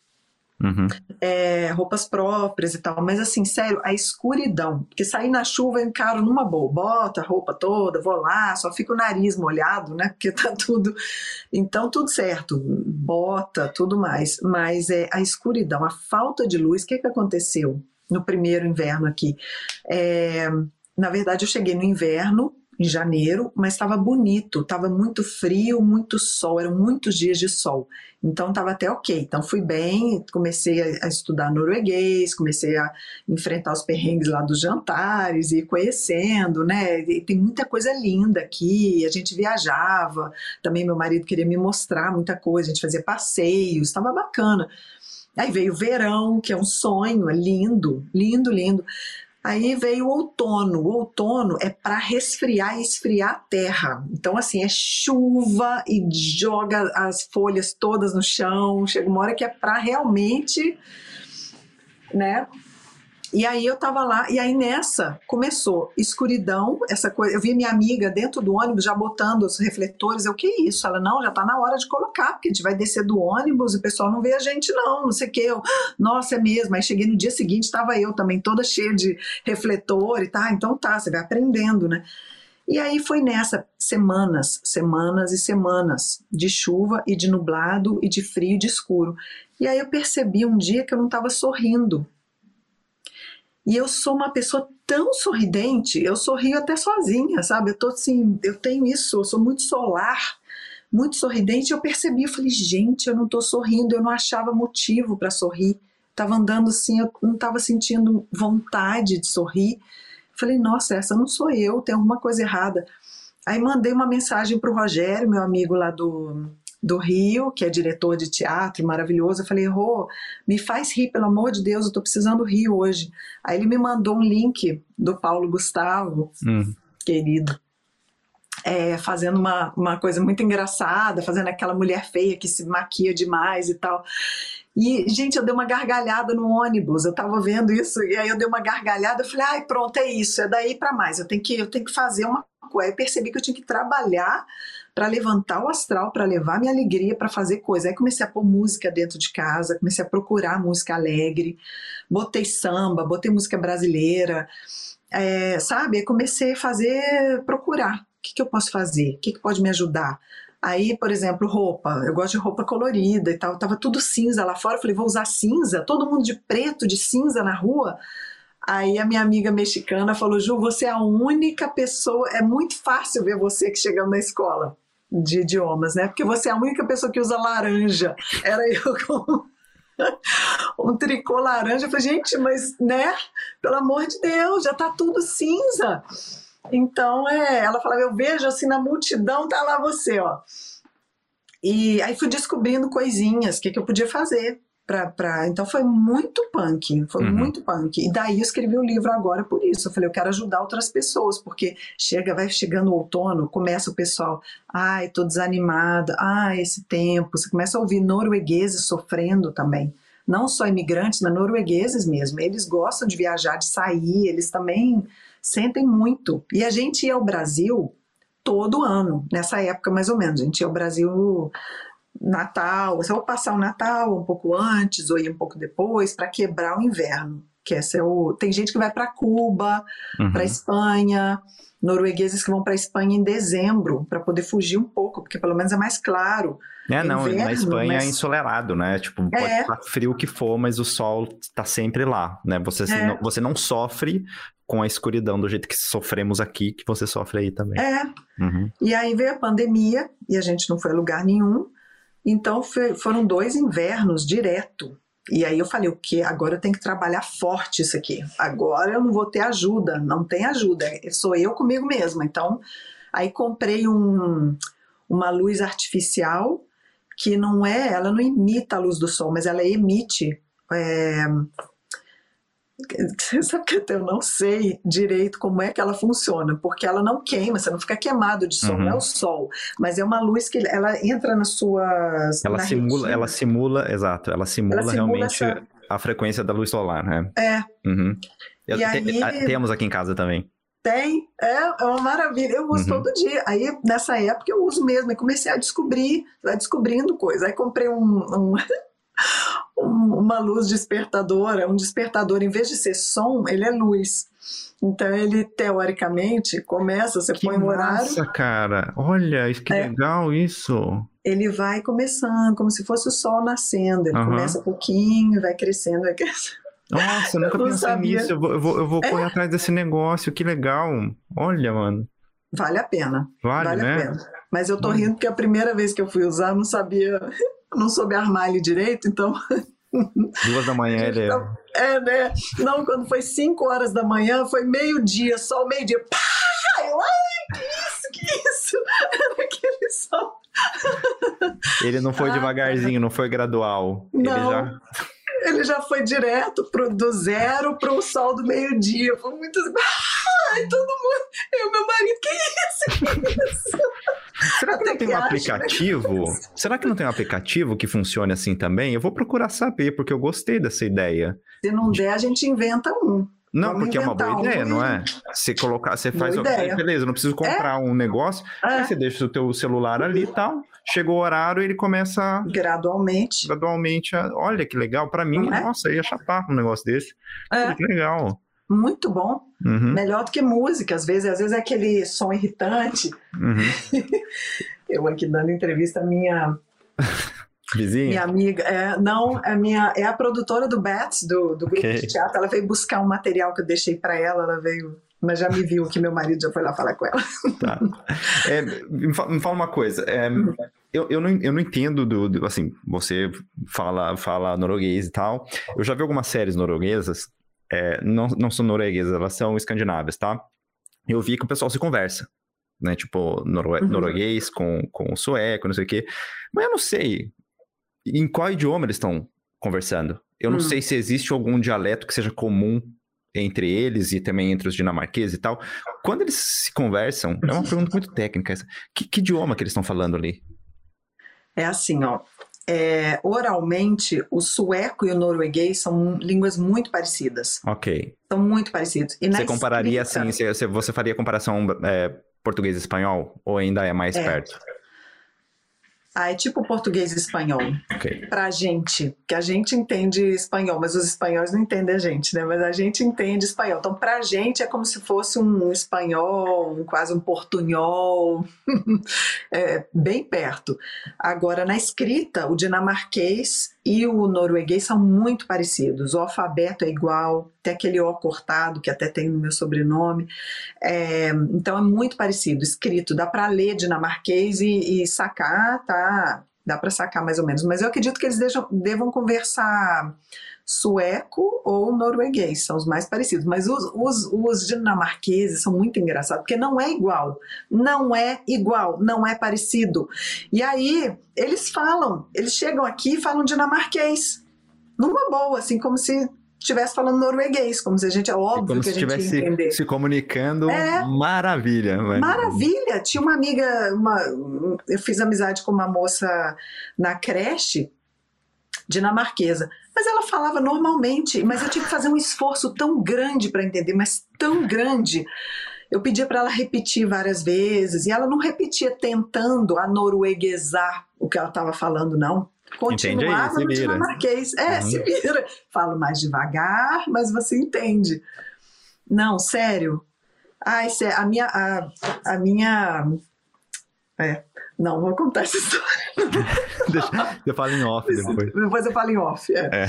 uhum. é, roupas próprias e tal, mas assim, sério, a escuridão, porque sair na chuva eu encaro numa boa, bota a roupa toda, vou lá, só fica o nariz molhado, né, porque tá tudo, então tudo certo, bota, tudo mais, mas é a escuridão, a falta de luz, o que que aconteceu no primeiro inverno aqui? É, na verdade, eu cheguei no inverno, em janeiro, mas estava bonito, estava muito frio, muito sol, eram muitos dias de sol. Então estava até ok. Então fui bem, comecei a, a, estudar norueguês, comecei a enfrentar os perrengues lá dos jantares e conhecendo, né? E tem muita coisa linda aqui. A gente viajava, também meu marido queria me mostrar muita coisa, a gente fazia passeios, estava bacana. Aí veio o verão, que é um sonho, é lindo, lindo, lindo. Aí veio o outono. O outono é para resfriar e esfriar a terra. Então, assim, é chuva e joga as folhas todas no chão. Chega uma hora que é para realmente, né, e aí eu tava lá, e aí nessa começou escuridão, essa coisa. Eu vi minha amiga dentro do ônibus já botando os refletores. Eu, que isso? Ela, não, já tá na hora de colocar, porque a gente vai descer do ônibus e o pessoal não vê a gente, não, não sei o que. Eu, nossa, é mesmo. Aí cheguei no dia seguinte, estava eu também toda cheia de refletor e tá, então tá, você vai aprendendo, né? E aí foi nessa semanas, semanas e semanas de chuva e de nublado e de frio e de escuro. E aí eu percebi um dia que eu não estava sorrindo e eu sou uma pessoa tão sorridente, eu sorrio até sozinha, sabe? Eu tô assim, eu tenho isso, eu sou muito solar, muito sorridente. Eu percebi, eu falei, gente, eu não tô sorrindo, eu não achava motivo para sorrir. Tava andando assim, eu não tava sentindo vontade de sorrir. Falei, nossa, essa não sou eu, tem alguma coisa errada. Aí mandei uma mensagem pro Rogério, meu amigo lá do do Rio, que é diretor de teatro maravilhoso. Eu falei, Rô, me faz rir, pelo amor de Deus, eu tô precisando rir hoje. Aí ele me mandou um link do Paulo Gustavo, hum. querido. É, fazendo uma, uma coisa muito engraçada, fazendo aquela mulher feia que se maquia demais e tal. E, gente, eu dei uma gargalhada no ônibus, eu tava vendo isso, e aí eu dei uma gargalhada, eu falei, ai, pronto, é isso, é daí para mais, eu tenho que, eu tenho que fazer uma coisa. Aí percebi que eu tinha que trabalhar para levantar o astral, para levar minha alegria, para fazer coisa. Aí comecei a pôr música dentro de casa, comecei a procurar música alegre, botei samba, botei música brasileira, é, sabe? Aí comecei a fazer, procurar. O que, que eu posso fazer? O que, que pode me ajudar? Aí, por exemplo, roupa. Eu gosto de roupa colorida e tal. Tava tudo cinza lá fora. Eu falei, vou usar cinza? Todo mundo de preto, de cinza na rua? Aí a minha amiga mexicana falou: Ju, você é a única pessoa. É muito fácil ver você que chegando na escola de idiomas, né? Porque você é a única pessoa que usa laranja. Era eu *laughs* com um tricô laranja. Eu falei, gente, mas, né? Pelo amor de Deus, já tá tudo cinza. Então, é, ela falava, eu vejo assim na multidão, tá lá você, ó. E aí fui descobrindo coisinhas, o que, que eu podia fazer Pra, pra, então foi muito punk, foi uhum. muito punk. E daí eu escrevi o livro agora por isso. Eu falei, eu quero ajudar outras pessoas, porque chega, vai chegando o outono, começa o pessoal, ai, tô desanimada, ai, esse tempo. Você começa a ouvir noruegueses sofrendo também. não só imigrantes, mas noruegueses mesmo. Eles gostam de viajar, de sair, eles também sentem muito. E a gente ia ao Brasil todo ano, nessa época mais ou menos. A gente ia ao Brasil Natal, você vai passar o Natal um pouco antes ou ir um pouco depois para quebrar o inverno. Que esse é o... Tem gente que vai para Cuba, uhum. para Espanha, noruegueses que vão para Espanha em dezembro para poder fugir um pouco, porque pelo menos é mais claro. É, não, inverno, na Espanha mas... é ensolarado, né? Tipo, pode é. estar frio que for, mas o sol está sempre lá, né? Você, é. não, você não sofre com a escuridão do jeito que sofremos aqui, que você sofre aí também. É. Uhum. E aí veio a pandemia e a gente não foi a lugar nenhum. Então foi, foram dois invernos direto. E aí eu falei, o que? Agora eu tenho que trabalhar forte isso aqui. Agora eu não vou ter ajuda, não tem ajuda. Sou eu comigo mesma. Então, aí comprei um, uma luz artificial que não é, ela não imita a luz do sol, mas ela emite é, *laughs* sabe que eu não sei direito como é que ela funciona, porque ela não queima, você não fica queimado de sol, uhum. não é o sol, mas é uma luz que ela entra nas suas. Ela simula, retina. ela simula, exato, ela simula, ela simula realmente essa... a frequência da luz solar, né? É. Uhum. E e aí... Temos aqui em casa também. Tem, é, é uma maravilha. Eu uso uhum. todo dia. Aí, nessa época, eu uso mesmo. E comecei a descobrir, vai descobrindo coisa. Aí, comprei um, um *laughs* uma luz despertadora, um despertador, em vez de ser som, ele é luz. Então ele teoricamente começa, você que põe o horário. Nossa, cara, olha, que é, legal isso. Ele vai começando, como se fosse o sol nascendo. Ele uhum. começa um pouquinho, vai crescendo, vai crescendo. Nossa, eu nunca eu pensei nisso. Eu vou, eu vou, eu vou é. correr atrás desse negócio, que legal. Olha, mano. Vale a pena. Vale, vale né? a pena. Mas eu tô rindo porque a primeira vez que eu fui usar, eu não sabia não soube armar ele direito, então. *laughs* Duas da manhã ele é. É, né? Não, quando foi cinco horas da manhã, foi meio-dia, só meio-dia. Pá! Eu, ai, que isso, que isso? *laughs* Era aquele sol. Ele não foi ah, devagarzinho, não foi gradual. Não. Ele já. Ele já foi direto pro, do zero para o sol do meio-dia. Foi muito. Ai, todo mundo. Eu, meu marido, que isso? Que isso? Tem um aplicativo? Será que não tem um aplicativo que funcione assim também? Eu vou procurar saber, porque eu gostei dessa ideia. Se não der, a gente inventa um. Não, Vamos porque é uma boa um ideia, não é? Você colocar, você faz, ideia. beleza, não preciso comprar é? um negócio, é. aí você deixa o teu celular ali e tal, chegou o horário, ele começa gradualmente. Gradualmente, olha que legal, para mim, é? nossa, ia chapar um negócio desse. É. Que legal muito bom. Uhum. Melhor do que música, às vezes, às vezes é aquele som irritante. Uhum. *laughs* Eu aqui dando entrevista, minha *laughs* Vizinha? Minha amiga, é, não, é, minha, é a produtora do Bats, do, do grupo okay. de teatro. Ela veio buscar um material que eu deixei para ela, ela veio, mas já me viu que meu marido já foi lá falar com ela. Tá. É, me, fala, uma coisa, é, eu, eu, não, eu não entendo do, do, assim, você fala, fala norueguês e tal. Eu já vi algumas séries norueguesas é, não, não são norueguesas, elas são escandinavas, tá? Eu vi que o pessoal se conversa, né? Tipo, norue uhum. norueguês com, com sueco, não sei o quê. Mas eu não sei em qual idioma eles estão conversando. Eu não uhum. sei se existe algum dialeto que seja comum entre eles e também entre os dinamarqueses e tal. Quando eles se conversam, é uma pergunta muito técnica essa. Que, que idioma que eles estão falando ali? É assim, ó é, oralmente, o sueco e o norueguês são línguas muito parecidas. Ok. São muito parecidos. E você compararia escrita, assim, você, você faria comparação é, português e espanhol? Ou ainda é mais é, perto? Ah, é tipo português e espanhol. Okay. Pra gente, que a gente entende espanhol, mas os espanhóis não entendem a gente, né? Mas a gente entende espanhol. Então, pra gente é como se fosse um espanhol, quase um portunhol, *laughs* é, bem perto. Agora, na escrita, o dinamarquês e o norueguês são muito parecidos. O alfabeto é igual, tem aquele O cortado, que até tem no meu sobrenome. É, então é muito parecido. Escrito, dá para ler dinamarquês e, e sacar, tá? Dá para sacar mais ou menos. Mas eu acredito que eles deixam, devam conversar sueco ou norueguês, são os mais parecidos. Mas os, os, os, dinamarqueses são muito engraçados, porque não é igual. Não é igual, não é parecido. E aí, eles falam, eles chegam aqui e falam dinamarquês. Numa boa, assim, como se estivesse falando norueguês, como se a gente é óbvio como que a gente estivesse entender. se comunicando, é, maravilha. Mas... Maravilha. Tinha uma amiga, uma, eu fiz amizade com uma moça na creche dinamarquesa. Mas ela falava normalmente, mas eu tive que fazer um esforço tão grande para entender, mas tão grande. Eu pedia para ela repetir várias vezes e ela não repetia tentando a norueguesar o que ela estava falando, não. Continuava aí, no dinamarquês. É, uhum. se vira. Falo mais devagar, mas você entende. Não, sério. Ai, a minha, a, a minha é, não, vou contar essa história. *laughs* Deixa, eu falo em off depois. Depois eu falo em off, é. é.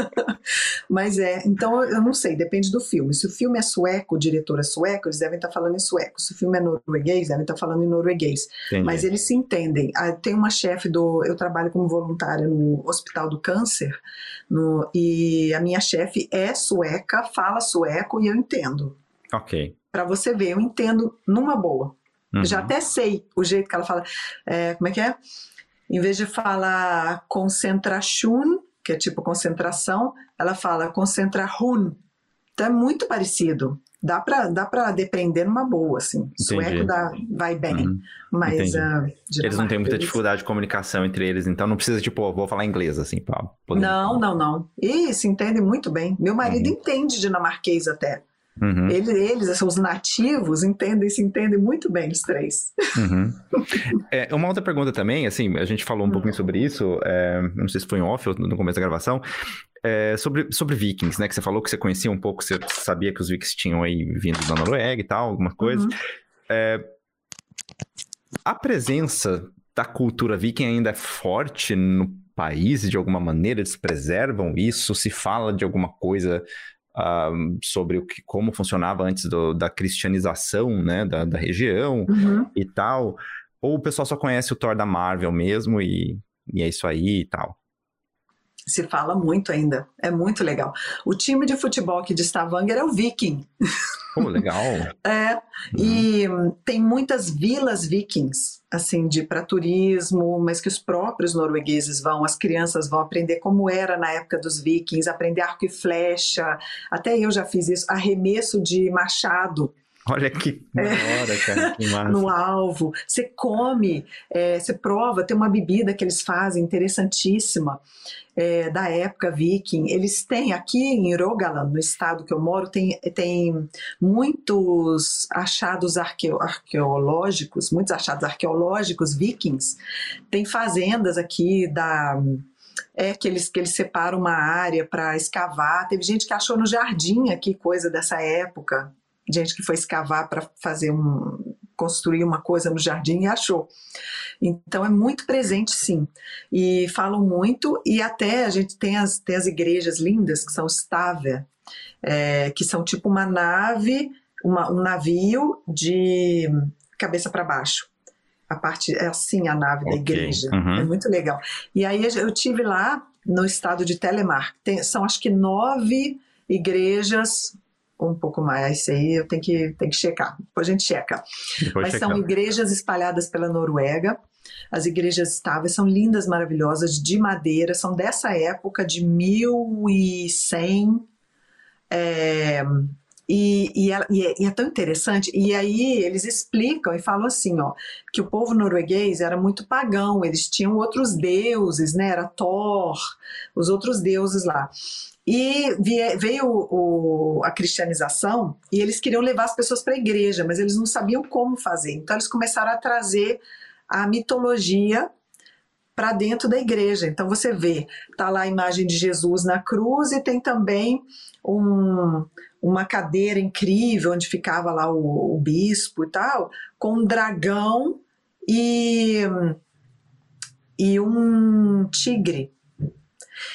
*laughs* Mas é, então eu não sei, depende do filme. Se o filme é sueco, o diretor é sueco, eles devem estar falando em sueco. Se o filme é norueguês, devem estar falando em norueguês. Entendi. Mas eles se entendem. Ah, tem uma chefe do. Eu trabalho como voluntária no Hospital do Câncer, no, e a minha chefe é sueca, fala sueco e eu entendo. Ok. Para você ver, eu entendo numa boa. Uhum. Já até sei o jeito que ela fala. É, como é que é? Em vez de falar concentração, que é tipo concentração, ela fala concentrahun. Então é muito parecido. Dá para dá pra depender numa boa, assim. Entendi. Sueco dá, vai bem. Uhum. Mas. Uh, eles não têm muita dificuldade de comunicação entre eles, então não precisa, tipo, vou falar inglês, assim, pra poder... Não, não, não. Isso, entende muito bem. Meu marido uhum. entende dinamarquês até. Uhum. Eles, eles, os nativos, entendem, se entendem muito bem os três. Uhum. *laughs* É, uma outra pergunta também, assim, a gente falou um uhum. pouquinho sobre isso, é, não sei se foi em off ou no começo da gravação, é, sobre, sobre vikings, né? Que você falou que você conhecia um pouco, você sabia que os vikings tinham aí vindo da Noruega e tal, alguma coisa. Uhum. É, a presença da cultura viking ainda é forte no país, de alguma maneira, eles preservam isso? Se fala de alguma coisa uh, sobre o que, como funcionava antes do, da cristianização né, da, da região uhum. e tal. Ou o pessoal só conhece o Thor da Marvel mesmo e, e é isso aí e tal? Se fala muito ainda, é muito legal. O time de futebol aqui de Stavanger é o Viking. Pô, legal. *laughs* é, uhum. e tem muitas vilas vikings, assim, de para turismo, mas que os próprios noruegueses vão, as crianças vão aprender como era na época dos vikings, aprender arco e flecha. Até eu já fiz isso, arremesso de machado. Olha que é. hora, cara, que *laughs* massa. no alvo. Você come, é, você prova, tem uma bebida que eles fazem interessantíssima é, da época viking. Eles têm aqui em Rogaland, no estado que eu moro, tem, tem muitos achados arqueo, arqueológicos, muitos achados arqueológicos vikings. Tem fazendas aqui da é que eles, que eles separam uma área para escavar. Teve gente que achou no jardim aqui coisa dessa época, gente que foi escavar para fazer um construir uma coisa no jardim e achou. Então é muito presente sim. E falam muito, e até a gente tem as, tem as igrejas lindas, que são Staver, é, que são tipo uma nave, uma, um navio de cabeça para baixo. A parte é assim a nave okay. da igreja. Uhum. É muito legal. E aí eu tive lá no estado de Telemark. Tem, são acho que nove igrejas um pouco mais. Isso aí eu tenho que, tenho que checar. Depois a gente checa. Depois Mas checar. são igrejas espalhadas pela Noruega. As igrejas estáveis são lindas, maravilhosas, de madeira, são dessa época de 1100. É, e, e, é, e, é, e, é, tão interessante. E aí eles explicam e falam assim, ó, que o povo norueguês era muito pagão, eles tinham outros deuses, né? Era Thor, os outros deuses lá. E veio a cristianização e eles queriam levar as pessoas para a igreja, mas eles não sabiam como fazer. Então eles começaram a trazer a mitologia para dentro da igreja. Então você vê, tá lá a imagem de Jesus na cruz e tem também um, uma cadeira incrível onde ficava lá o, o bispo e tal, com um dragão e, e um tigre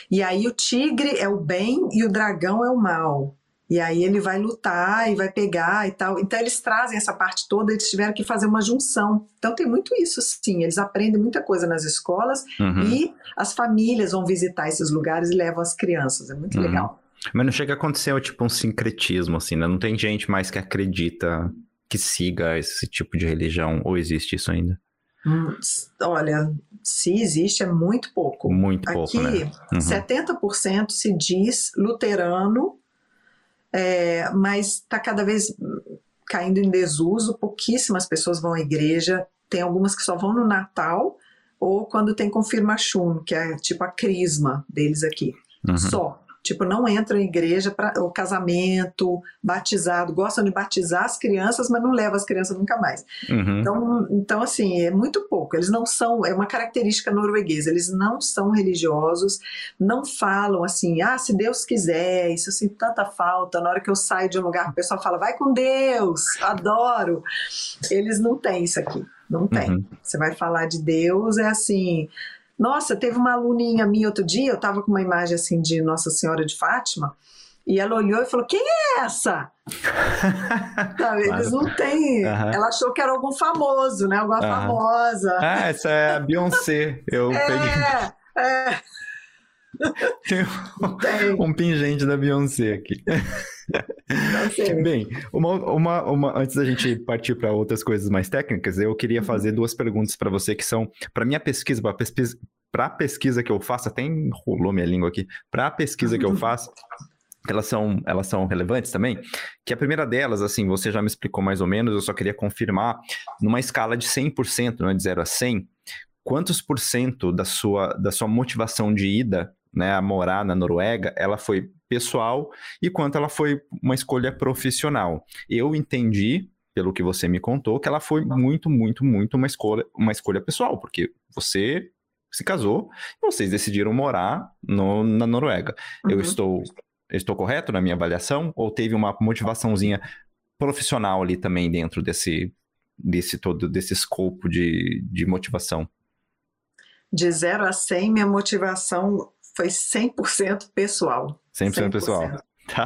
e aí o tigre é o bem e o dragão é o mal. E aí ele vai lutar e vai pegar e tal. Então eles trazem essa parte toda, eles tiveram que fazer uma junção. Então tem muito isso, sim. Eles aprendem muita coisa nas escolas uhum. e as famílias vão visitar esses lugares e levam as crianças. É muito uhum. legal. Mas não chega a acontecer tipo um sincretismo, assim, né? Não tem gente mais que acredita que siga esse tipo de religião, ou existe isso ainda? Hum, olha, se existe, é muito pouco. Muito Aqui, pouco, né? Uhum. 70% se diz luterano, é, mas está cada vez caindo em desuso, pouquíssimas pessoas vão à igreja, tem algumas que só vão no Natal, ou quando tem confirmação, que é tipo a crisma deles aqui. Uhum. Só. Tipo, não entra em igreja para o casamento, batizado, gostam de batizar as crianças, mas não leva as crianças nunca mais. Uhum. Então, então, assim, é muito pouco. Eles não são, é uma característica norueguesa, eles não são religiosos, não falam assim, ah, se Deus quiser, isso assim, tanta falta. Na hora que eu saio de um lugar, o pessoal fala, vai com Deus, adoro. Eles não têm isso aqui, não tem. Uhum. Você vai falar de Deus, é assim nossa, teve uma aluninha minha outro dia, eu estava com uma imagem assim de Nossa Senhora de Fátima, e ela olhou e falou: Quem é essa? *laughs* Eles não têm. Uhum. Ela achou que era algum famoso, né? Alguma uhum. famosa. Ah, essa é a Beyoncé. Eu é, peguei. É. Tem um, Tem um, pingente da Beyoncé aqui. *laughs* Bem, uma, uma, uma, antes da gente partir para outras coisas mais técnicas, eu queria uhum. fazer duas perguntas para você que são para minha pesquisa, para pesquisa, a pesquisa que eu faço, até enrolou minha língua aqui, para a pesquisa que eu *laughs* faço, elas são, elas são relevantes também, que a primeira delas, assim, você já me explicou mais ou menos, eu só queria confirmar, numa escala de 100%, não é de 0 a 100, quantos por cento da sua, da sua motivação de ida né, a morar na Noruega, ela foi pessoal e quanto ela foi uma escolha profissional. Eu entendi, pelo que você me contou, que ela foi muito, muito, muito uma escolha, uma escolha pessoal, porque você se casou e vocês decidiram morar no, na Noruega. Uhum. Eu estou eu estou correto na minha avaliação ou teve uma motivaçãozinha profissional ali também dentro desse desse todo desse escopo de, de motivação? De 0 a 100, minha motivação foi 100% pessoal. 100%, 100%. pessoal. Tá.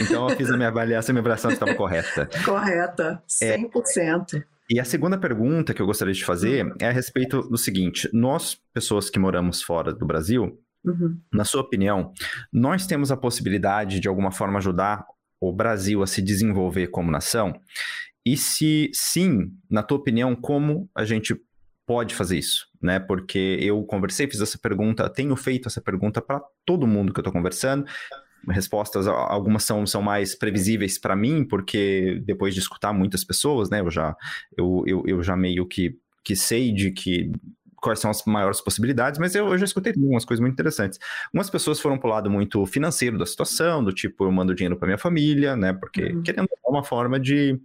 Então eu fiz a minha avaliação, a minha avaliação estava correta. Correta, 100%. É, e a segunda pergunta que eu gostaria de fazer uhum. é a respeito do seguinte: nós, pessoas que moramos fora do Brasil, uhum. na sua opinião, nós temos a possibilidade de alguma forma ajudar o Brasil a se desenvolver como nação? E se sim, na tua opinião, como a gente pode fazer isso, né? Porque eu conversei, fiz essa pergunta, tenho feito essa pergunta para todo mundo que eu estou conversando. Respostas, algumas são, são mais previsíveis para mim, porque depois de escutar muitas pessoas, né? Eu já, eu, eu, eu já meio que, que sei de que quais são as maiores possibilidades, mas eu, eu já escutei algumas coisas muito interessantes. Algumas pessoas foram para o lado muito financeiro da situação, do tipo, eu mando dinheiro para minha família, né? Porque uhum. querendo uma forma de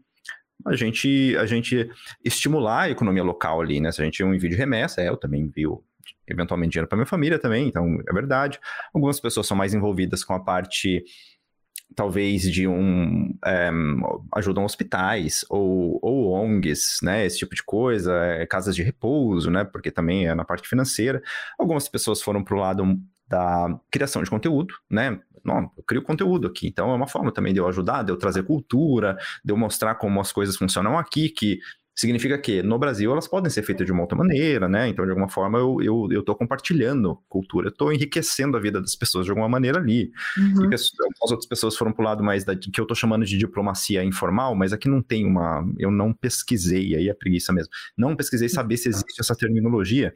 a gente, a gente estimular a economia local ali, né? Se a gente envio de remessa, é, eu também envio eventualmente dinheiro para minha família também, então é verdade. Algumas pessoas são mais envolvidas com a parte talvez de um é, ajudam hospitais ou, ou ONGs, né, esse tipo de coisa, é, casas de repouso, né, porque também é na parte financeira. Algumas pessoas foram para o lado da criação de conteúdo, né? Não, crio conteúdo aqui, então é uma forma também de eu ajudar, de eu trazer cultura, de eu mostrar como as coisas funcionam aqui, que significa que no Brasil elas podem ser feitas de uma outra maneira, né? Então, de alguma forma, eu, eu, eu tô compartilhando cultura, eu tô enriquecendo a vida das pessoas de alguma maneira ali. Uhum. E pessoas, as outras pessoas foram pro lado mais da, que eu tô chamando de diplomacia informal, mas aqui não tem uma. Eu não pesquisei, aí é preguiça mesmo. Não pesquisei saber se existe essa terminologia.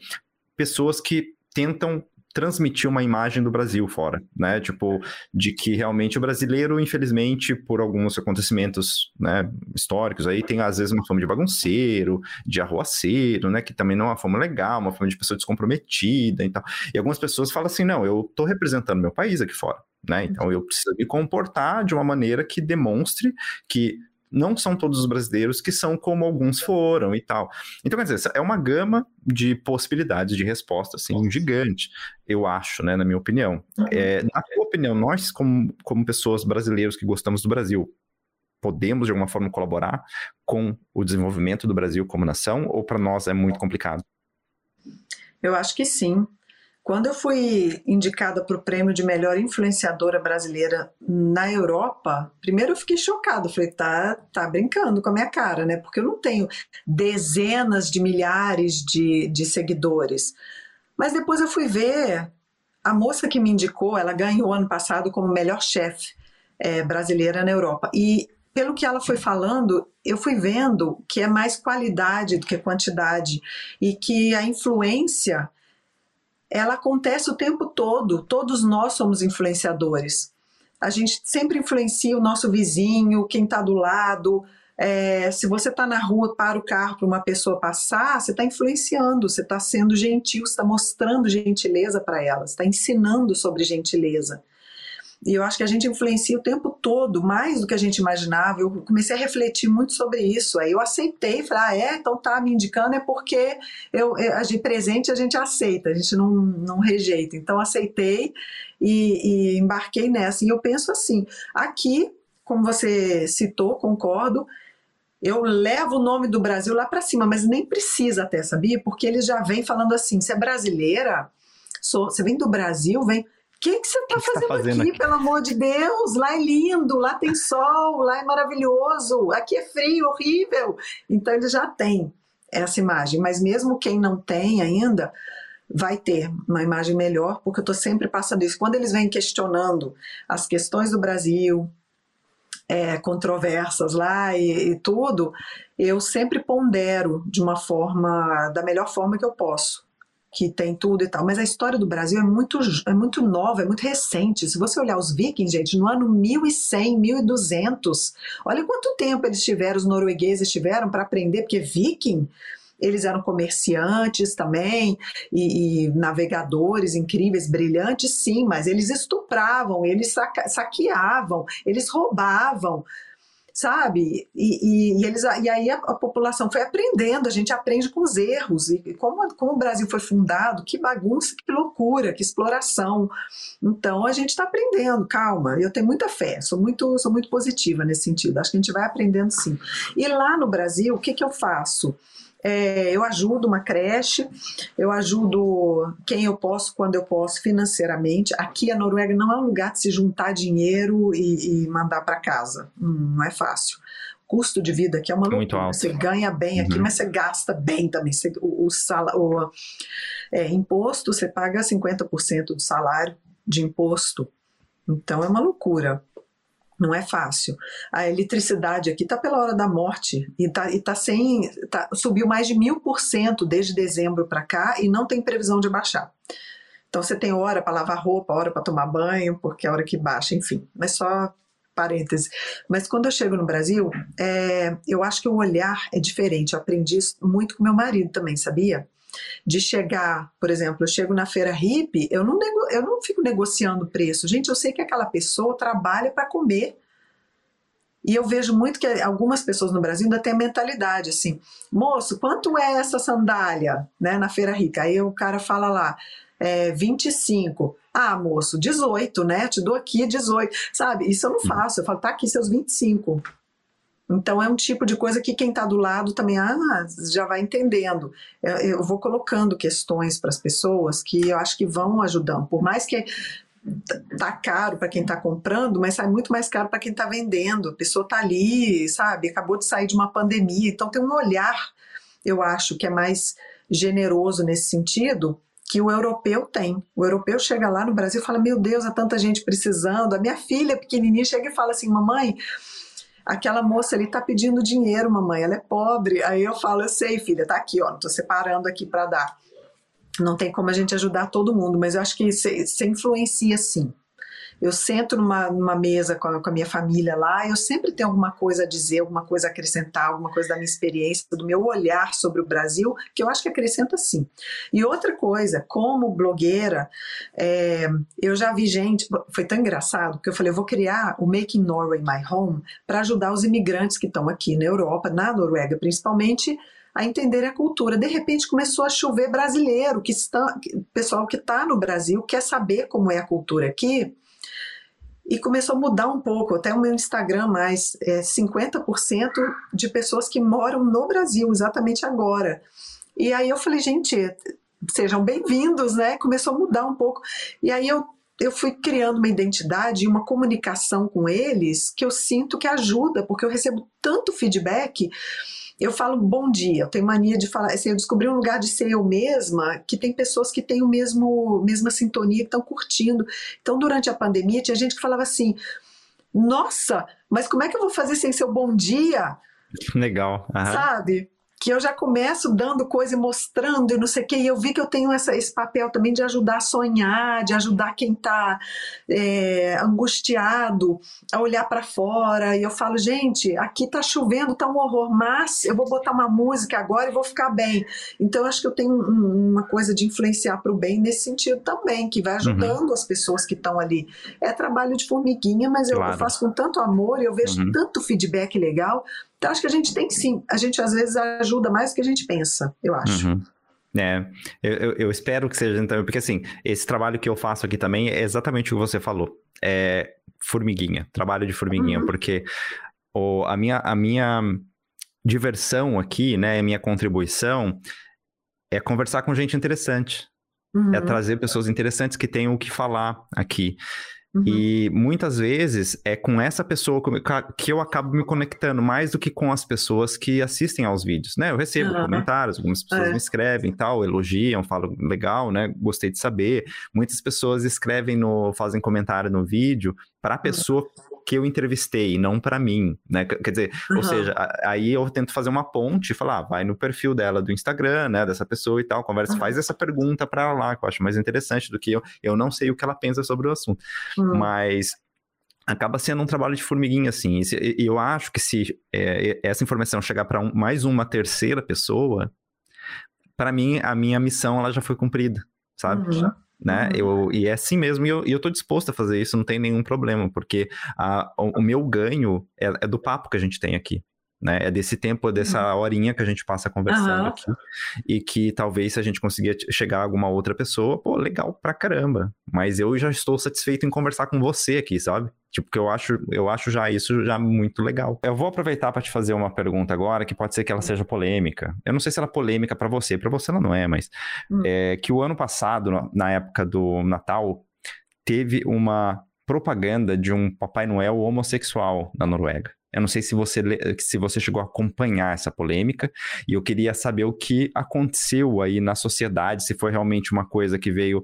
Pessoas que tentam transmitir uma imagem do Brasil fora, né? Tipo, de que realmente o brasileiro, infelizmente, por alguns acontecimentos né, históricos aí, tem às vezes uma fama de bagunceiro, de arruaceiro, né? Que também não é uma fama legal, uma fama de pessoa descomprometida e tal. E algumas pessoas falam assim, não, eu tô representando meu país aqui fora, né? Então eu preciso me comportar de uma maneira que demonstre que não são todos os brasileiros que são como alguns foram e tal. Então, quer dizer, é uma gama de possibilidades de resposta, assim, gigante, eu acho, né, na minha opinião. Uhum. É, na tua opinião, nós, como, como pessoas brasileiras que gostamos do Brasil, podemos, de alguma forma, colaborar com o desenvolvimento do Brasil como nação, ou para nós é muito complicado? Eu acho que sim. Quando eu fui indicada para o prêmio de melhor influenciadora brasileira na Europa, primeiro eu fiquei chocada. Falei, tá, tá brincando com a minha cara, né? Porque eu não tenho dezenas de milhares de, de seguidores. Mas depois eu fui ver, a moça que me indicou, ela ganhou ano passado como melhor chefe é, brasileira na Europa. E pelo que ela foi falando, eu fui vendo que é mais qualidade do que quantidade e que a influência ela acontece o tempo todo. Todos nós somos influenciadores. A gente sempre influencia o nosso vizinho, quem está do lado, É, se você está na rua, para o carro para uma pessoa passar, você está influenciando, você está sendo gentil, está mostrando gentileza para ela, está ensinando sobre gentileza. E eu acho que a gente influencia o tempo todo, mais do que a gente imaginava. Eu comecei a refletir muito sobre isso. Aí eu aceitei, falei, ah, é? Então tá me indicando, é porque eu, eu, a gente presente a gente aceita, a gente não, não rejeita. Então aceitei e, e embarquei nessa. E eu penso assim, aqui, como você citou, concordo, eu levo o nome do Brasil lá para cima, mas nem precisa até, sabia? Porque eles já vêm falando assim: você é brasileira, sou, você vem do Brasil, vem que, que você está fazendo, tá fazendo aqui, aqui, pelo amor de Deus? Lá é lindo, lá tem sol, lá é maravilhoso, aqui é frio, horrível. Então ele já tem essa imagem, mas mesmo quem não tem ainda, vai ter uma imagem melhor, porque eu estou sempre passando isso. Quando eles vêm questionando as questões do Brasil, é, controversas lá e, e, tudo, eu sempre pondero de uma forma, da melhor forma que eu posso que tem tudo e tal. Mas a história do Brasil é muito, é muito nova, é muito recente. Se você olhar os vikings, gente, no ano 1100, 1200, olha quanto tempo eles tiveram, os noruegueses tiveram para aprender, porque viking eles eram comerciantes também e, e, navegadores incríveis, brilhantes, sim, mas eles estupravam, eles saqueavam, eles roubavam sabe? E, e, e, eles, e aí a, a, população foi aprendendo, a gente aprende com os erros. E como, como o Brasil foi fundado, que bagunça, que loucura, que exploração. Então a gente está aprendendo, calma, eu tenho muita fé, sou muito, sou muito positiva nesse sentido, acho que a gente vai aprendendo sim. E lá no Brasil, o que, que eu faço? É, eu ajudo uma creche, eu ajudo quem eu posso, quando eu posso, financeiramente. Aqui a Noruega não é um lugar de se juntar dinheiro e, e mandar para casa. Hum, não é fácil. Custo de vida aqui é uma loucura. Muito alto. Você ganha bem aqui, uhum. mas você gasta bem também. Você, o, o, o é, imposto, você paga 50% do salário de imposto. Então é uma loucura. Não é fácil. A eletricidade aqui está pela hora da morte e está tá sem. Tá, subiu mais de mil por cento desde dezembro para cá e não tem previsão de baixar. Então você tem hora para lavar roupa, hora para tomar banho, porque é a hora que baixa, enfim. Mas só parêntese. Mas quando eu chego no Brasil, é, eu acho que o olhar é diferente. Eu aprendi isso muito com meu marido também, sabia? De chegar, por exemplo, eu chego na feira hippie, eu não, nego, eu não fico negociando preço. Gente, eu sei que aquela pessoa trabalha para comer. E eu vejo muito que algumas pessoas no Brasil ainda têm a mentalidade assim: moço, quanto é essa sandália né, na feira rica? Aí o cara fala lá, é, 25. Ah, moço, 18, né? Te dou aqui 18. Sabe? Isso eu não faço. Eu falo, tá aqui seus 25. Então é um tipo de coisa que quem está do lado também ah, já vai entendendo. Eu, eu vou colocando questões para as pessoas que eu acho que vão ajudando. Por mais que tá caro para quem está comprando, mas sai muito mais caro para quem está vendendo. A pessoa está ali, sabe? Acabou de sair de uma pandemia, então tem um olhar, eu acho, que é mais generoso nesse sentido que o europeu tem. O europeu chega lá no Brasil e fala: Meu Deus, há tanta gente precisando. A minha filha pequenininha chega e fala assim: Mamãe, aquela moça ali tá pedindo dinheiro, mamãe, ela é pobre. Aí eu falo, eu sei, filha, tá aqui, ó, tô separando aqui para dar. Não tem como a gente ajudar todo mundo, mas eu acho que você influencia sim. Eu sento numa, numa mesa com a, com a, minha família lá, eu sempre tenho alguma coisa a dizer, alguma coisa a acrescentar, alguma coisa da minha experiência, do meu olhar sobre o Brasil, que eu acho que acrescenta sim. E outra coisa, como blogueira, é, eu já vi gente, foi tão engraçado, que eu falei, eu vou criar o Making Norway My Home para ajudar os imigrantes que estão aqui na Europa, na Noruega principalmente, a entender a cultura. De repente começou a chover brasileiro, que está, pessoal que está no Brasil quer saber como é a cultura aqui e começou a mudar um pouco, até o meu Instagram mais, é 50% de pessoas que moram no Brasil, exatamente agora. E aí eu falei, gente, sejam bem-vindos, né? Começou a mudar um pouco. E aí eu, eu fui criando uma identidade e uma comunicação com eles que eu sinto que ajuda, porque eu recebo tanto feedback eu falo bom dia, eu tenho mania de falar, assim, eu descobri um lugar de ser eu mesma, que tem pessoas que têm o mesmo, mesma sintonia, que estão curtindo. Então, durante a pandemia, tinha gente que falava assim, nossa, mas como é que eu vou fazer sem seu bom dia? *laughs* Legal. Aham. Sabe? Que eu já começo dando coisa e mostrando e não sei o quê, e eu vi que eu tenho essa, esse papel também de ajudar a sonhar, de ajudar quem está é, angustiado a olhar para fora, e eu falo, gente, aqui está chovendo, está um horror, mas eu vou botar uma música agora e vou ficar bem. Então eu acho que eu tenho um, uma coisa de influenciar para o bem nesse sentido também, que vai ajudando uhum. as pessoas que estão ali. É trabalho de formiguinha, mas eu, claro. eu faço com tanto amor, eu vejo uhum. tanto feedback legal, então, acho que a gente tem sim. A gente às vezes ajuda mais do que a gente pensa, eu acho. Uhum. É, eu, eu, espero que seja então, porque assim, esse trabalho que eu faço aqui também é exatamente o que você falou. É formiguinha, trabalho de formiguinha, uhum. porque o, a, minha, a minha diversão aqui, né, a minha contribuição é conversar com gente interessante. É uhum. É trazer pessoas interessantes que tenham o que falar aqui. Uhum. E muitas vezes é com essa pessoa que eu acabo me conectando mais do que com as pessoas que assistem aos vídeos, né? Eu recebo uhum. comentários, algumas pessoas é. me escrevem tal, elogiam, falam legal, né? Gostei de saber. Muitas pessoas escrevem no, fazem comentário no vídeo para a pessoa que eu entrevistei, não para mim, né? Quer dizer, uhum. ou seja, aí eu tento fazer uma ponte e falar, ah, vai no perfil dela do Instagram, né, dessa pessoa e tal, conversa, uhum. faz essa pergunta para ela lá, que eu acho mais interessante do que eu. Eu não sei o que ela pensa sobre o assunto, uhum. mas acaba sendo um trabalho de formiguinha, assim. E eu acho que se é, essa informação chegar para um, mais uma terceira pessoa, para mim, a minha missão ela já foi cumprida, sabe? Uhum né? Uhum. Eu, e é assim mesmo, e eu, e eu tô disposto a fazer isso, não tem nenhum problema, porque a, o, o meu ganho é, é, do papo que a gente tem aqui. Né? É desse tempo, dessa uhum. horinha que a gente passa conversando uhum. aqui. E que talvez se a gente conseguir chegar a alguma outra pessoa, pô, legal pra caramba. Mas eu já estou satisfeito em conversar com você aqui, sabe? Tipo, que eu acho, eu acho já isso já muito legal. Eu vou aproveitar para te fazer uma pergunta agora, que pode ser que ela seja polêmica. Eu não sei se ela é polêmica para você, para você ela não é, mas hum. é que o ano passado, na época do Natal, teve uma propaganda de um Papai Noel homossexual na Noruega. Eu não sei se você, se você chegou a acompanhar essa polêmica, e eu queria saber o que aconteceu aí na sociedade, se foi realmente uma coisa que veio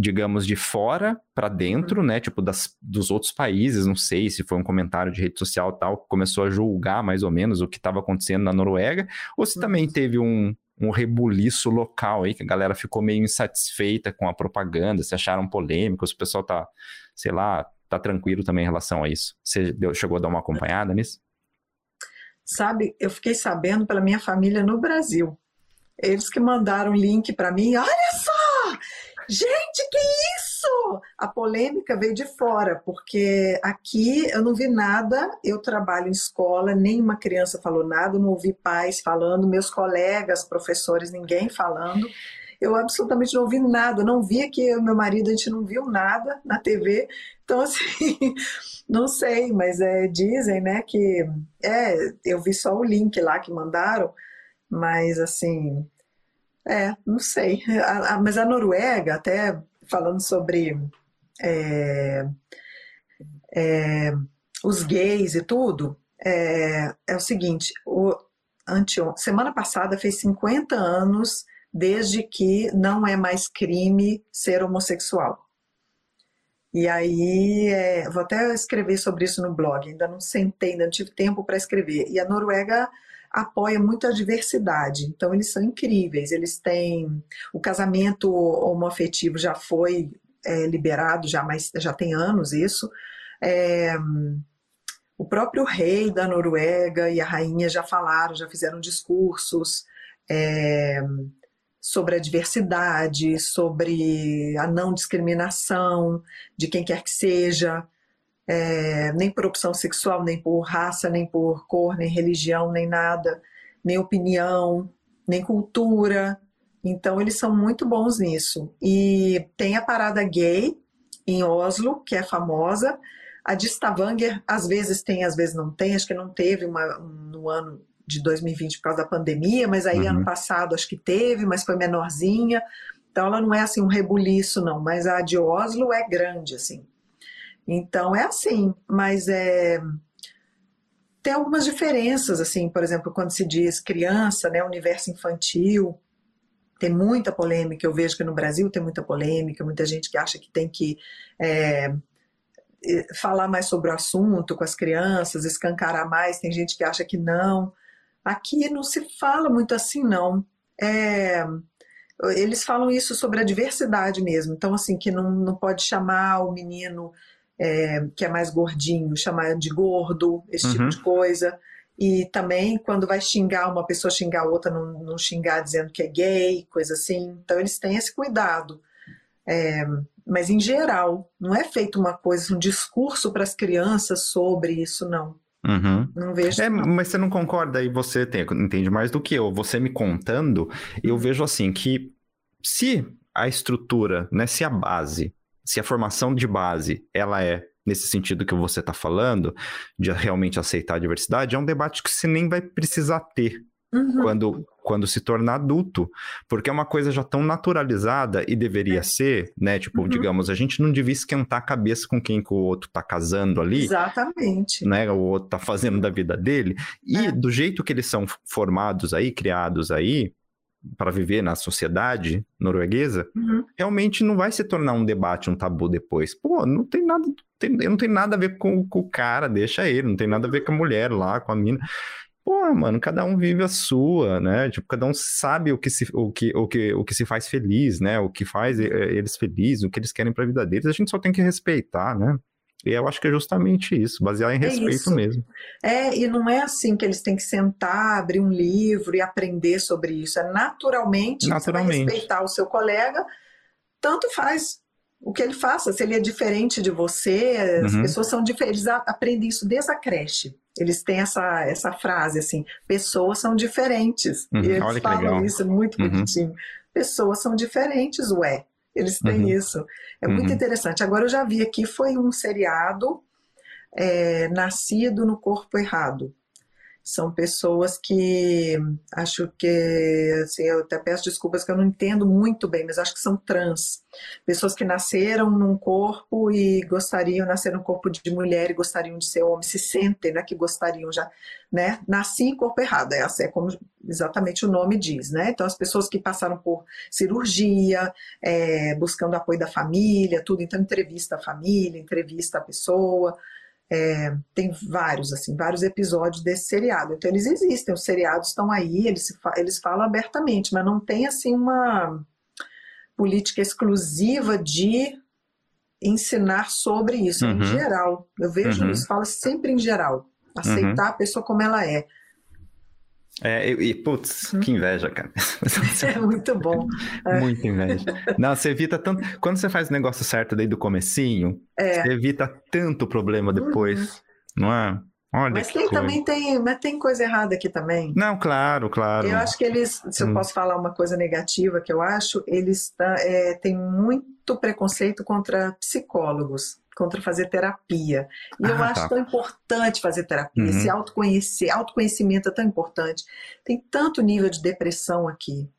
digamos, de fora para dentro, né? Tipo, das, dos outros países, não sei se foi um comentário de rede social tal, que começou a julgar mais ou menos o que estava acontecendo na Noruega, ou se também uhum. teve um, um rebuliço local aí, que a galera ficou meio insatisfeita com a propaganda, se acharam polêmicos, o pessoal tá, sei lá, tá tranquilo também em relação a isso. Você deu, chegou a dar uma acompanhada nisso? Sabe, eu fiquei sabendo pela minha família no Brasil. Eles que mandaram link para mim, olha só, Gente, que isso? A polêmica veio de fora, porque aqui eu não vi nada. Eu trabalho em escola, nenhuma criança falou nada, não ouvi pais falando, meus colegas, professores, ninguém falando. Eu absolutamente não ouvi nada, não vi aqui, meu marido, a gente não viu nada na TV. Então, assim, *laughs* não sei, mas é, dizem, né, que. É, eu vi só o link lá que mandaram, mas assim, é, não sei. A, a, mas a Noruega, até falando sobre é, é, os gays e tudo, é, é o seguinte: o, semana passada fez 50 anos desde que não é mais crime ser homossexual. E aí, é, vou até escrever sobre isso no blog, ainda não sentei, ainda não tive tempo para escrever. E a Noruega apoia muito a diversidade. Então, eles são incríveis. Eles têm. O casamento homoafetivo já foi é, liberado, já, mais, já tem anos isso. É, o próprio rei da Noruega e a rainha já falaram, já fizeram discursos é, sobre a diversidade, sobre a não discriminação de quem quer que seja é, nem por opção sexual, nem por raça, nem por cor, nem religião, nem nada, nem opinião, nem cultura. Então, eles são muito bons nisso. E tem a parada gay em Oslo, que é famosa. A de Stavanger, às vezes tem, às vezes não tem. Acho que não teve uma, no ano de 2020 por causa da pandemia, mas aí uhum. ano passado acho que teve, mas foi menorzinha. Então, ela não é assim um rebuliço, não. Mas a de Oslo é grande, assim. Então é assim, mas é tem algumas diferenças, assim, por exemplo, quando se diz criança, né, universo infantil, tem muita polêmica. Eu vejo que no Brasil tem muita polêmica, muita gente que acha que tem que é, falar mais sobre o assunto com as crianças, escancarar mais. Tem gente que acha que não. Aqui não se fala muito assim, não. É, eles falam isso sobre a diversidade mesmo. Então, assim, que não, não pode chamar o menino é, que é mais gordinho, chamar de gordo, esse tipo Uhum. tipo de coisa. E também, quando vai xingar uma pessoa, xingar outra, não, não xingar dizendo que é gay, coisa assim. Então, eles têm esse cuidado. É, mas, em geral, não é feito uma coisa, um discurso para as crianças sobre isso, não. Uhum. Não vejo. É, mas você não concorda e você tem, entende mais do que eu. Você me contando, eu Uhum. vejo assim que se a estrutura, né, se a base, se a formação de base, ela é nesse sentido que você está falando, de realmente aceitar a diversidade, é um debate que você nem vai precisar ter Uhum. quando, quando se tornar adulto, porque é uma coisa já tão naturalizada e deveria É. ser, né? Tipo, Uhum. digamos, a gente não devia esquentar a cabeça com quem que o outro tá casando ali, Exatamente. né? O outro tá fazendo da vida dele. E É. do jeito que eles são formados aí, criados aí, para viver na sociedade norueguesa, Uhum. realmente não vai se tornar um debate, um tabu depois. Pô, não tem nada, tem, não tem nada a ver com, com o cara, deixa ele, não tem nada a ver com a mulher lá, com a mina. Pô, mano, cada um vive a sua, né? Tipo, cada um sabe o que se, o que, o que, o que se faz feliz, né? O que faz eh, eles felizes, o que eles querem pra vida deles. A gente só tem que respeitar, né? E eu acho que é justamente isso, basear em É respeito isso. mesmo. É, e não é assim que eles têm que sentar, abrir um livro e aprender sobre isso. É naturalmente, você vai Naturalmente. respeitar o seu colega, tanto faz o que ele faça. Se ele é diferente de você, as Uhum. pessoas são diferentes. Eles a- aprendem isso desde a creche. Eles têm essa, essa frase assim: pessoas são diferentes. Uhum, E eles falam legal. isso muito Uhum. bonitinho. Pessoas são diferentes, ué. Eles têm Uhum. isso. É muito Uhum. interessante. Agora eu já vi aqui, foi um seriado é, Nascido no Corpo Errado. São pessoas que acho que, assim, eu até peço desculpas que eu não entendo muito bem, mas acho que são trans. Pessoas que nasceram num corpo e gostariam, nasceram num corpo de mulher e gostariam de ser homem, se sentem, né, que gostariam já, né? Nasci em corpo errado, essa é como exatamente o nome diz, né? Então, as pessoas que passaram por cirurgia, é, buscando apoio da família, tudo, então entrevista a família, entrevista a pessoa, é, tem vários, assim, vários episódios desse seriado. Então, eles existem, os seriados estão aí, eles, eles falam abertamente, mas não tem, assim, uma política exclusiva de ensinar sobre isso, Uhum. em geral. Eu vejo Uhum. isso, fala sempre em geral. Aceitar a pessoa como ela é. É, e, e, putz, Uhum. que inveja, cara. *laughs* É muito bom. É. *laughs* Muita inveja. Não, você evita tanto. Quando você faz o negócio certo desde o comecinho, É. você evita tanto problema depois, não é? Olha Mas tem coisa. também tem, mas tem coisa errada aqui também. Não, claro, claro. Eu acho que eles, se eu Hum. posso falar uma coisa negativa que eu acho, eles tá, é, têm muito preconceito contra psicólogos, contra fazer terapia. E eu Ah, acho tá. tão importante fazer terapia, Uhum. se autoconhecer, autoconhecimento é tão importante. Tem tanto nível de depressão aqui,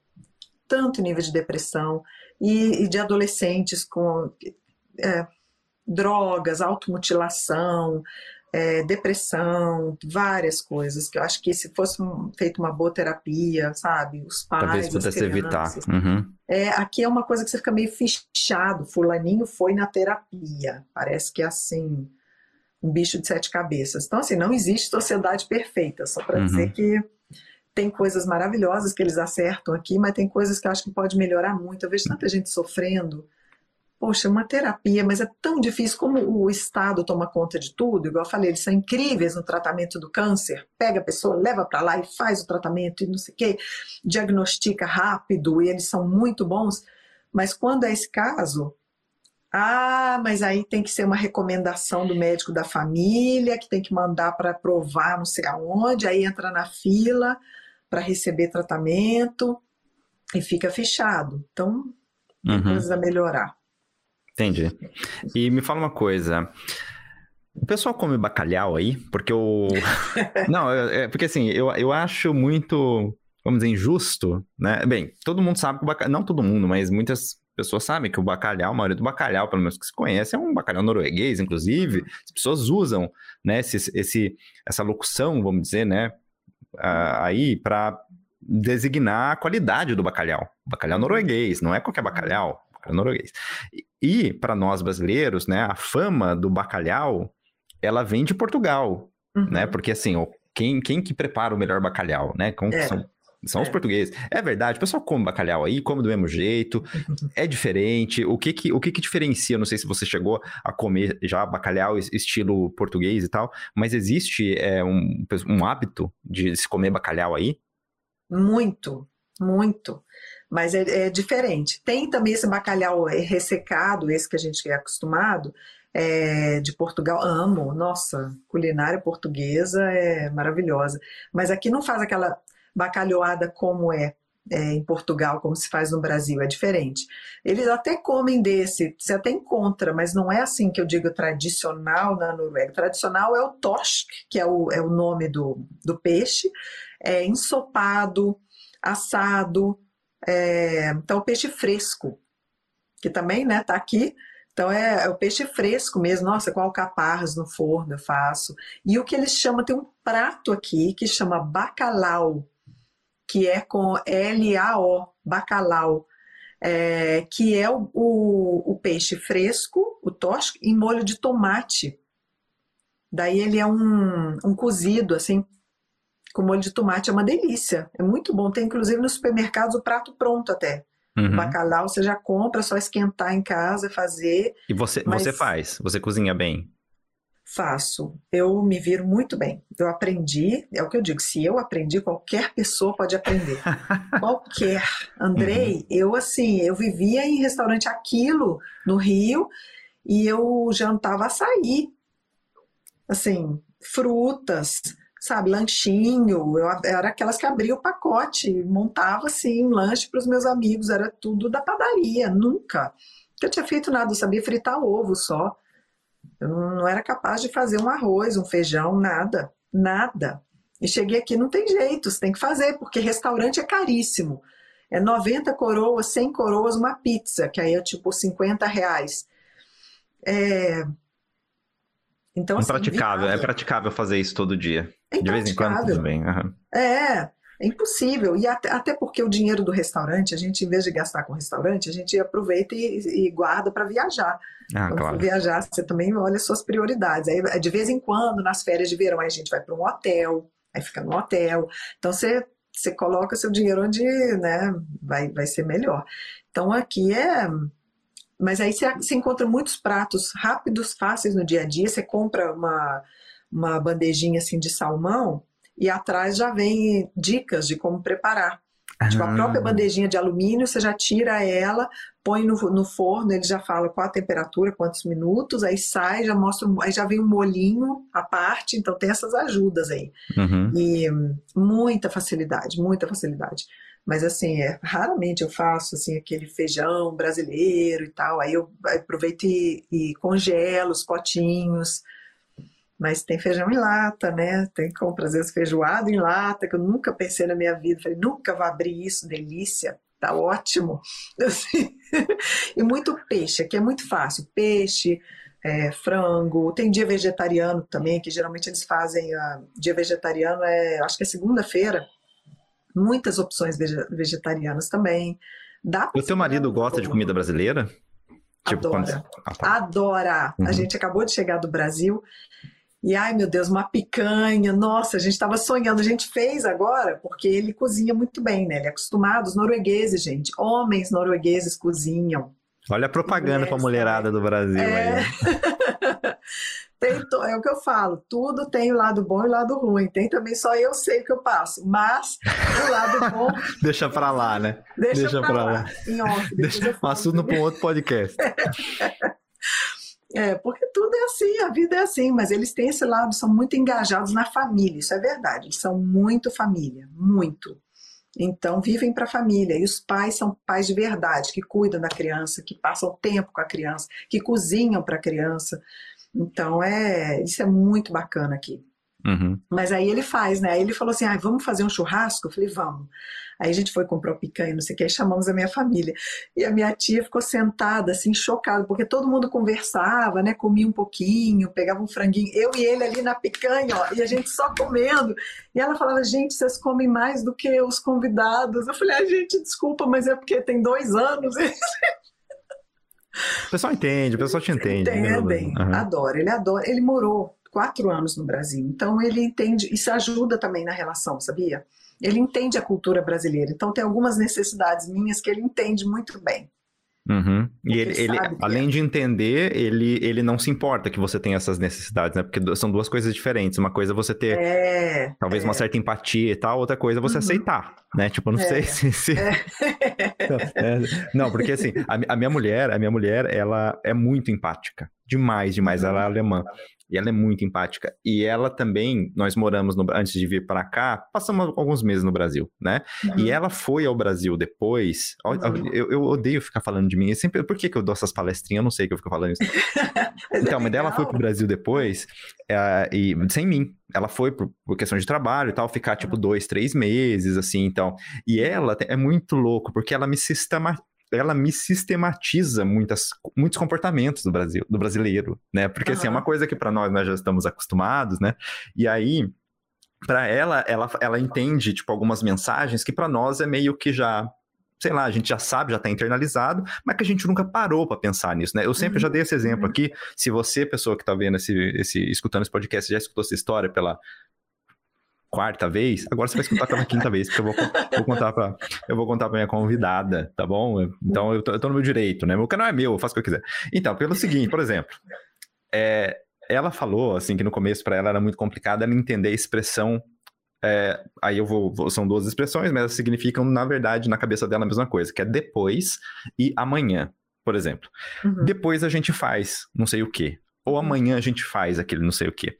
tanto nível de depressão, e, e de adolescentes com é, drogas, automutilação, é, depressão, várias coisas, que eu acho que se fosse um- feita uma boa terapia, sabe, os pais, Talvez pudesse evitar. Uhum. É, aqui é uma coisa que você fica meio fichado, fulaninho foi na terapia, parece que é assim, um bicho de sete cabeças. Então, assim, não existe sociedade perfeita, só para Uhum. dizer que tem coisas maravilhosas que eles acertam aqui, mas tem coisas que eu acho que pode melhorar muito. Eu vejo tanta gente sofrendo. Poxa, uma terapia, mas é tão difícil como o Estado toma conta de tudo. Igual eu falei, eles são incríveis no tratamento do câncer. Pega a pessoa, leva para lá e faz o tratamento e não sei o quê, diagnostica rápido e eles são muito bons. Mas quando é esse caso, ah, mas aí tem que ser uma recomendação do médico da família, que tem que mandar para provar não sei aonde, aí entra na fila para receber tratamento e fica fechado. Então, Uhum. coisas a melhorar. Entendi. E me fala uma coisa. O pessoal come bacalhau aí? Porque eu. *laughs* Não, é, é porque assim, eu, eu acho muito, vamos dizer, injusto, né? Bem, todo mundo sabe que o bacalhau. Não todo mundo, mas muitas pessoas sabem que o bacalhau, a maioria do bacalhau, pelo menos que se conhece, é um bacalhau norueguês, inclusive. As pessoas usam, né, esse, esse, essa locução, vamos dizer, né, aí para designar a qualidade do bacalhau. Bacalhau norueguês, não é qualquer bacalhau, bacalhau norueguês. E, e para nós brasileiros, né, a fama do bacalhau, ela vem de Portugal, Uhum. né? Porque assim, quem, quem que prepara o melhor bacalhau, né? Como é. são, são é. os portugueses. É verdade, o pessoal come bacalhau aí, come do mesmo jeito, *laughs* é diferente. O que que, o que que diferencia? Não sei se você chegou a comer já bacalhau estilo português e tal, mas existe é, um, um hábito de se comer bacalhau aí? Muito, muito. Mas é, é diferente. Tem também esse bacalhau ressecado, esse que a gente é acostumado, é, de Portugal, amo, nossa, culinária portuguesa é maravilhosa. Mas aqui não faz aquela bacalhoada como é, é, em Portugal, como se faz no Brasil, é diferente. Eles até comem desse, você até encontra, mas não é assim que eu digo tradicional na Noruega. Tradicional é o torsk, que é o, é o nome do, do peixe, é ensopado, assado, é, então peixe fresco, que também né, tá aqui, então é, é, o peixe fresco mesmo, nossa, com alcaparras no forno eu faço. E o que eles chamam, tem um prato aqui que chama bacalau, que é com L-A-O, bacalau, é, que é o, o, o, peixe fresco, o tosco, em molho de tomate. Daí ele é um, um cozido, assim, com molho de tomate, é uma delícia, é muito bom. Tem inclusive nos supermercados o prato pronto até. Uhum. O bacalhau você já compra, é só esquentar em casa, fazer. E você, mas... você faz? Você cozinha bem? Faço. Eu me viro muito bem. Eu aprendi, é o que eu digo, se eu aprendi, qualquer pessoa pode aprender. *laughs* qualquer. Andrei, uhum. eu assim, eu vivia em restaurante Aquilo, no Rio, e eu jantava açaí. Assim, frutas, sabe, lanchinho. Eu era aquelas que abria o pacote, montava assim um lanche para os meus amigos, era tudo da padaria, nunca. Eu tinha feito nada, eu sabia fritar ovo só. Eu não era capaz de fazer um arroz, um feijão, nada, nada. E cheguei aqui, não tem jeito, você tem que fazer, porque restaurante é caríssimo. É 90 coroas, 100 coroas uma pizza, que aí é tipo 50 reais. É, então, assim, Impraticável, é praticável fazer isso todo dia. É de vez em quando tudo bem. Uhum. É, é impossível. E até, até, porque o dinheiro do restaurante, a gente, em vez de gastar com restaurante, a gente aproveita e, e guarda para viajar. Ah, quando claro. for viajar, você também olha suas prioridades. Aí, de vez em quando, nas férias de verão, a gente vai para um hotel, aí fica no hotel. Então, você, você coloca seu dinheiro onde né, vai, vai ser melhor. Então, aqui é mas aí você, você encontra muitos pratos rápidos, fáceis no dia a dia. Você compra uma, uma bandejinha assim de salmão e atrás já vem dicas de como preparar. Tipo, a própria bandejinha de alumínio, você já tira ela, põe no, no, forno, ele já fala qual a temperatura, quantos minutos, aí sai, já mostra, aí já vem um molinho à parte, então tem essas ajudas aí. Uhum. E muita facilidade, muita facilidade. Mas assim, é, raramente eu faço assim aquele feijão brasileiro e tal. Aí eu aproveito e, e congelo os potinhos. Mas tem feijão em lata, né? Tem compra às vezes feijoada em lata, que eu nunca pensei na minha vida. Falei, nunca vou abrir isso, delícia, tá ótimo. *laughs* Assim, e muito peixe, aqui é muito fácil. Peixe, é, frango, tem dia vegetariano também, que geralmente eles fazem. Uh, dia vegetariano é, acho que é segunda-feira, muitas opções vegetarianas também. Dá o teu marido gosta de comida brasileira? Tipo, Adora. Quando... Ah, tá. Adora. Uhum. A gente acabou de chegar do Brasil e, ai meu Deus, uma picanha. Nossa, a gente estava sonhando. A gente fez agora, porque ele cozinha muito bem, né? Ele é acostumado. Os noruegueses, gente, homens noruegueses cozinham. Olha a propaganda para a mulherada do Brasil é... aí. *laughs* Tem, é o que eu falo, tudo tem o lado bom e o lado ruim. Tem também só eu sei o que eu passo, mas o lado *laughs* bom. deixa para lá, né? Deixa, deixa para lá. lá. Em off, deixa assunto para um outro podcast. *laughs* É, porque tudo é assim, a vida é assim, mas eles têm esse lado, são muito engajados na família, isso é verdade, eles são muito família, muito. Então, vivem para a família. E os pais são pais de verdade, que cuidam da criança, que passam tempo com a criança, que cozinham para a criança. Então, é, isso é muito bacana aqui. Uhum. Mas aí ele faz, né? Aí ele falou assim: ah, vamos fazer um churrasco? Eu falei, vamos. Aí a gente foi comprar o picanha, não sei o que, aí chamamos a minha família. E a minha tia ficou sentada, assim, chocada, porque todo mundo conversava, né? Comia um pouquinho, pegava um franguinho, eu e ele ali na picanha, ó, e a gente só comendo. E ela falava, gente, vocês comem mais do que os convidados. Eu falei, ah, gente, desculpa, mas é porque tem dois anos. *laughs* O pessoal entende, o pessoal te entende. Entendem, uhum. adora, ele adora. Ele morou quatro anos no Brasil. Então ele entende, isso ajuda também na relação, sabia? Ele entende a cultura brasileira. Então tem algumas necessidades minhas que ele entende muito bem. Uhum. E ele, ele além é. de entender, ele, ele não se importa que você tenha essas necessidades, né? Porque são duas coisas diferentes. Uma coisa é você ter é, talvez é. uma certa empatia e tal, outra coisa é você uhum. aceitar, né? Tipo, não sei é. *laughs* se. se... É. *laughs* não, porque assim, a, a, minha mulher, a minha mulher, ela é muito empática. Demais, demais. Ela é alemã. E ela é muito empática. E ela também, nós moramos no, antes de vir para cá, passamos alguns meses no Brasil, né? Uhum. E ela foi ao Brasil depois. Uhum. Eu, eu, odeio ficar falando de mim. Eu sempre, por que, que eu dou essas palestrinhas? Eu não sei que eu fico falando isso. *laughs* É então, mas ela foi pro Brasil depois, é, e sem mim. Ela foi por, por, questão de trabalho e tal, ficar tipo uhum. dois, três meses, assim, então. E ela é muito louco, porque ela me sistema, ela me sistematiza muitas, muitos comportamentos do Brasil, do brasileiro, né? Porque uhum. assim, é uma coisa que para nós nós já estamos acostumados, né? E aí para ela, ela, ela entende tipo algumas mensagens que para nós é meio que já sei lá, a gente já sabe, já está internalizado, mas que a gente nunca parou para pensar nisso, né? Eu sempre uhum. já dei esse exemplo uhum. aqui. Se você, pessoa que está vendo esse, esse, escutando esse podcast, já escutou essa história pela quarta vez, agora você vai escutar pela quinta vez, porque eu vou, vou contar para eu vou contar para minha convidada, tá bom? Então eu tô, eu tô, no meu direito, né? Meu canal é meu, eu faço o que eu quiser. Então, pelo seguinte, por exemplo, é, ela falou assim que no começo para ela era muito complicado ela entender a expressão é, aí eu vou, vou, São duas expressões, mas elas significam, na verdade, na cabeça dela a mesma coisa, que é depois e amanhã, por exemplo. Uhum. Depois a gente faz não sei o quê. Ou amanhã a gente faz aquele não sei o quê.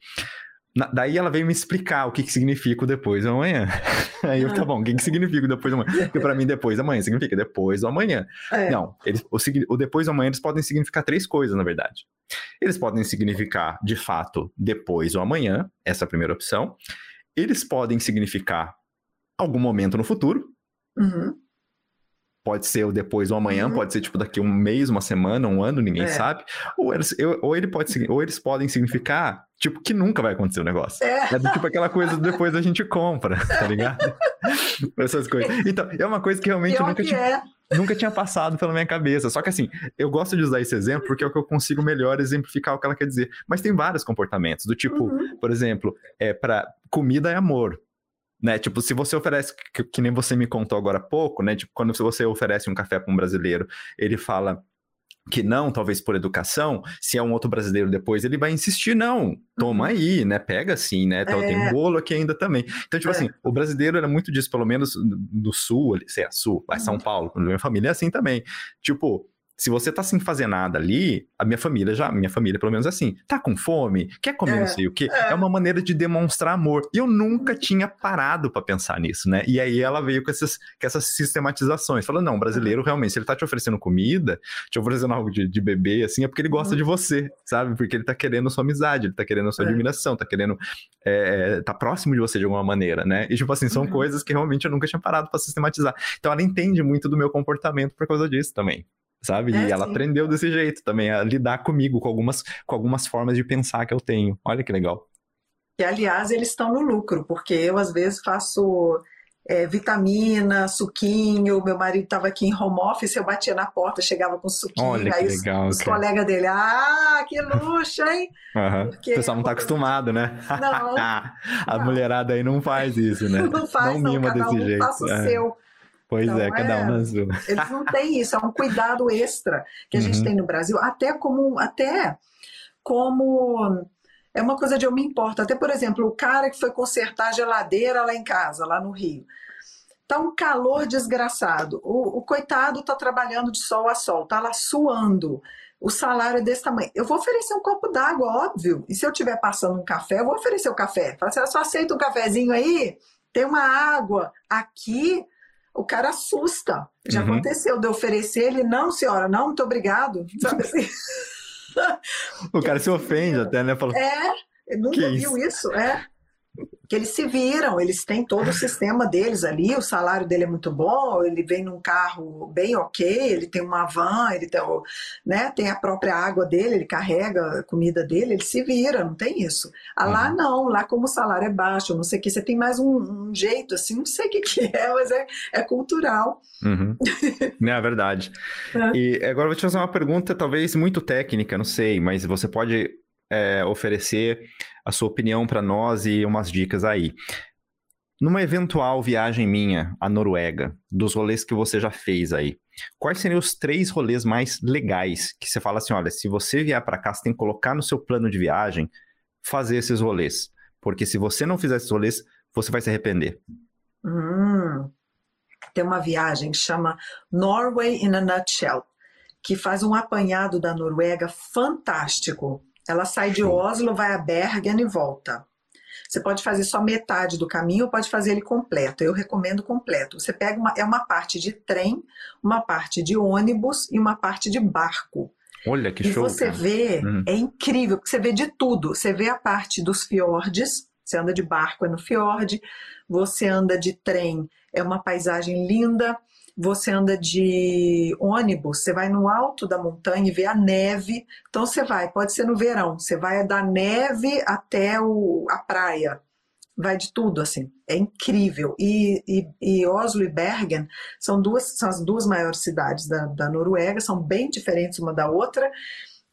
Daí ela veio me explicar o que, que significa o depois do amanhã. *laughs* Aí eu, tá bom, o que, que significa o depois do amanhã? Porque pra mim, depois do amanhã significa depois do amanhã. É. Não, eles, o, o depois do amanhã eles podem significar três coisas, na verdade. Eles podem significar, de fato, depois do amanhã, essa é a primeira opção. Eles podem significar algum momento no futuro. Uhum. Pode ser o depois ou amanhã, uhum. pode ser tipo daqui um mês, uma semana, um ano, ninguém é. sabe. Ou eles, ou, ele pode, ou eles podem significar, tipo, que nunca vai acontecer o negócio. É, é tipo aquela coisa depois a gente compra, *laughs* tá ligado? Essas coisas. Então, é uma coisa que realmente nunca tinha, é. nunca tinha passado pela minha cabeça. Só que assim, eu gosto de usar esse exemplo porque é o que eu consigo melhor exemplificar o que ela quer dizer. Mas tem vários comportamentos, do tipo, uhum. por exemplo, é para comida é amor né? Tipo, se você oferece, que, que, nem você me contou agora há pouco, né? Tipo, quando você oferece um café para um brasileiro, ele fala que não, talvez por educação, se é um outro brasileiro depois, ele vai insistir, não, toma uhum. aí, né? Pega assim, né? Então, é. Tem um bolo aqui ainda também. Então, tipo é. assim, o brasileiro era muito disso, pelo menos do sul, sei lá, sul, vai São uhum. Paulo, minha família é assim também. Tipo, se você tá sem fazer nada ali, a minha família já, minha família pelo menos é assim, tá com fome, quer comer é, não sei o quê, é. é. uma maneira de demonstrar amor. E eu nunca tinha parado para pensar nisso, né? E aí ela veio com essas, com essas sistematizações, falando, não, brasileiro realmente, se ele tá te oferecendo comida, te oferecendo algo de, de beber, assim, é porque ele gosta uhum. de você, sabe? Porque ele tá querendo sua amizade, ele tá querendo sua é. admiração, tá querendo, é, é, tá próximo de você de alguma maneira, né? E tipo assim, são uhum. coisas que realmente eu nunca tinha parado para sistematizar. Então ela entende muito do meu comportamento por causa disso também sabe? É, e ela sim. aprendeu desse jeito também, a lidar comigo, com algumas, com algumas formas de pensar que eu tenho. Olha que legal. E, aliás, eles estão no lucro, porque eu, às vezes, faço é, vitamina, suquinho. Meu marido estava aqui em home office, eu batia na porta, chegava com suquinho. Olha aí que os, legal, os colegas dele, ah, que luxo, hein? Uhum. Porque, o pessoal não está acostumado, né? Não. *laughs* a não. mulherada aí não faz isso, né? Não faz, não, não mima cada desse um jeito. Faça o é. seu. Pois então, é, cada um na sua. Eles não têm isso, é um cuidado extra que a uhum. gente tem no Brasil, até como até como é uma coisa de eu me importo. Até, por exemplo, o cara que foi consertar a geladeira lá em casa, lá no Rio. Tá um calor desgraçado. O, o coitado tá trabalhando de sol a sol, tá lá suando. O salário é desse tamanho. Eu vou oferecer um copo d'água, óbvio. E se eu estiver passando um café, eu vou oferecer o um café. Fala assim, só aceita um cafezinho aí? Tem uma água. Aqui, o cara assusta. Já uhum. aconteceu de oferecer ele, não, senhora, não, muito obrigado. *laughs* Sabe assim? o cara se ofende até, né? Fala, é, nunca viu isso? isso, é que eles se viram, eles têm todo o sistema deles ali, o salário dele é muito bom, ele vem num carro bem ok, ele tem uma van, ele tem, né, tem a própria água dele, ele carrega a comida dele, ele se vira, não tem isso. Ah, uhum. Lá não, lá como o salário é baixo, não sei o que, você tem mais um, um jeito assim, não sei o que, que é, mas é, é cultural. Uhum. *laughs* é verdade. É. E agora eu vou te fazer uma pergunta talvez muito técnica, não sei, mas você pode é, oferecer a sua opinião para nós e umas dicas aí. Numa eventual viagem minha à Noruega, dos rolês que você já fez aí, quais seriam os três rolês mais legais que você fala assim, olha, se você vier para cá, você tem que colocar no seu plano de viagem fazer esses rolês, porque se você não fizer esses rolês, você vai se arrepender. Hum, tem uma viagem que chama Norway in a Nutshell, que faz um apanhado da Noruega fantástico. Ela sai de Oslo, vai a Bergen e volta. Você pode fazer só metade do caminho ou pode fazer ele completo. Eu recomendo completo. Você pega uma, é uma parte de trem, uma parte de ônibus e uma parte de barco. Olha que e show. E você cara. vê, uhum. é incrível, porque você vê de tudo. Você vê a parte dos fiordes, você anda de barco é no fiord, você anda de trem, é uma paisagem linda você anda de ônibus, você vai no alto da montanha e vê a neve. Então você vai, pode ser no verão, você vai da neve até o, a praia. Vai de tudo, assim. É incrível. E, e, e Oslo e Bergen são, duas, são as duas maiores cidades da, da Noruega, são bem diferentes uma da outra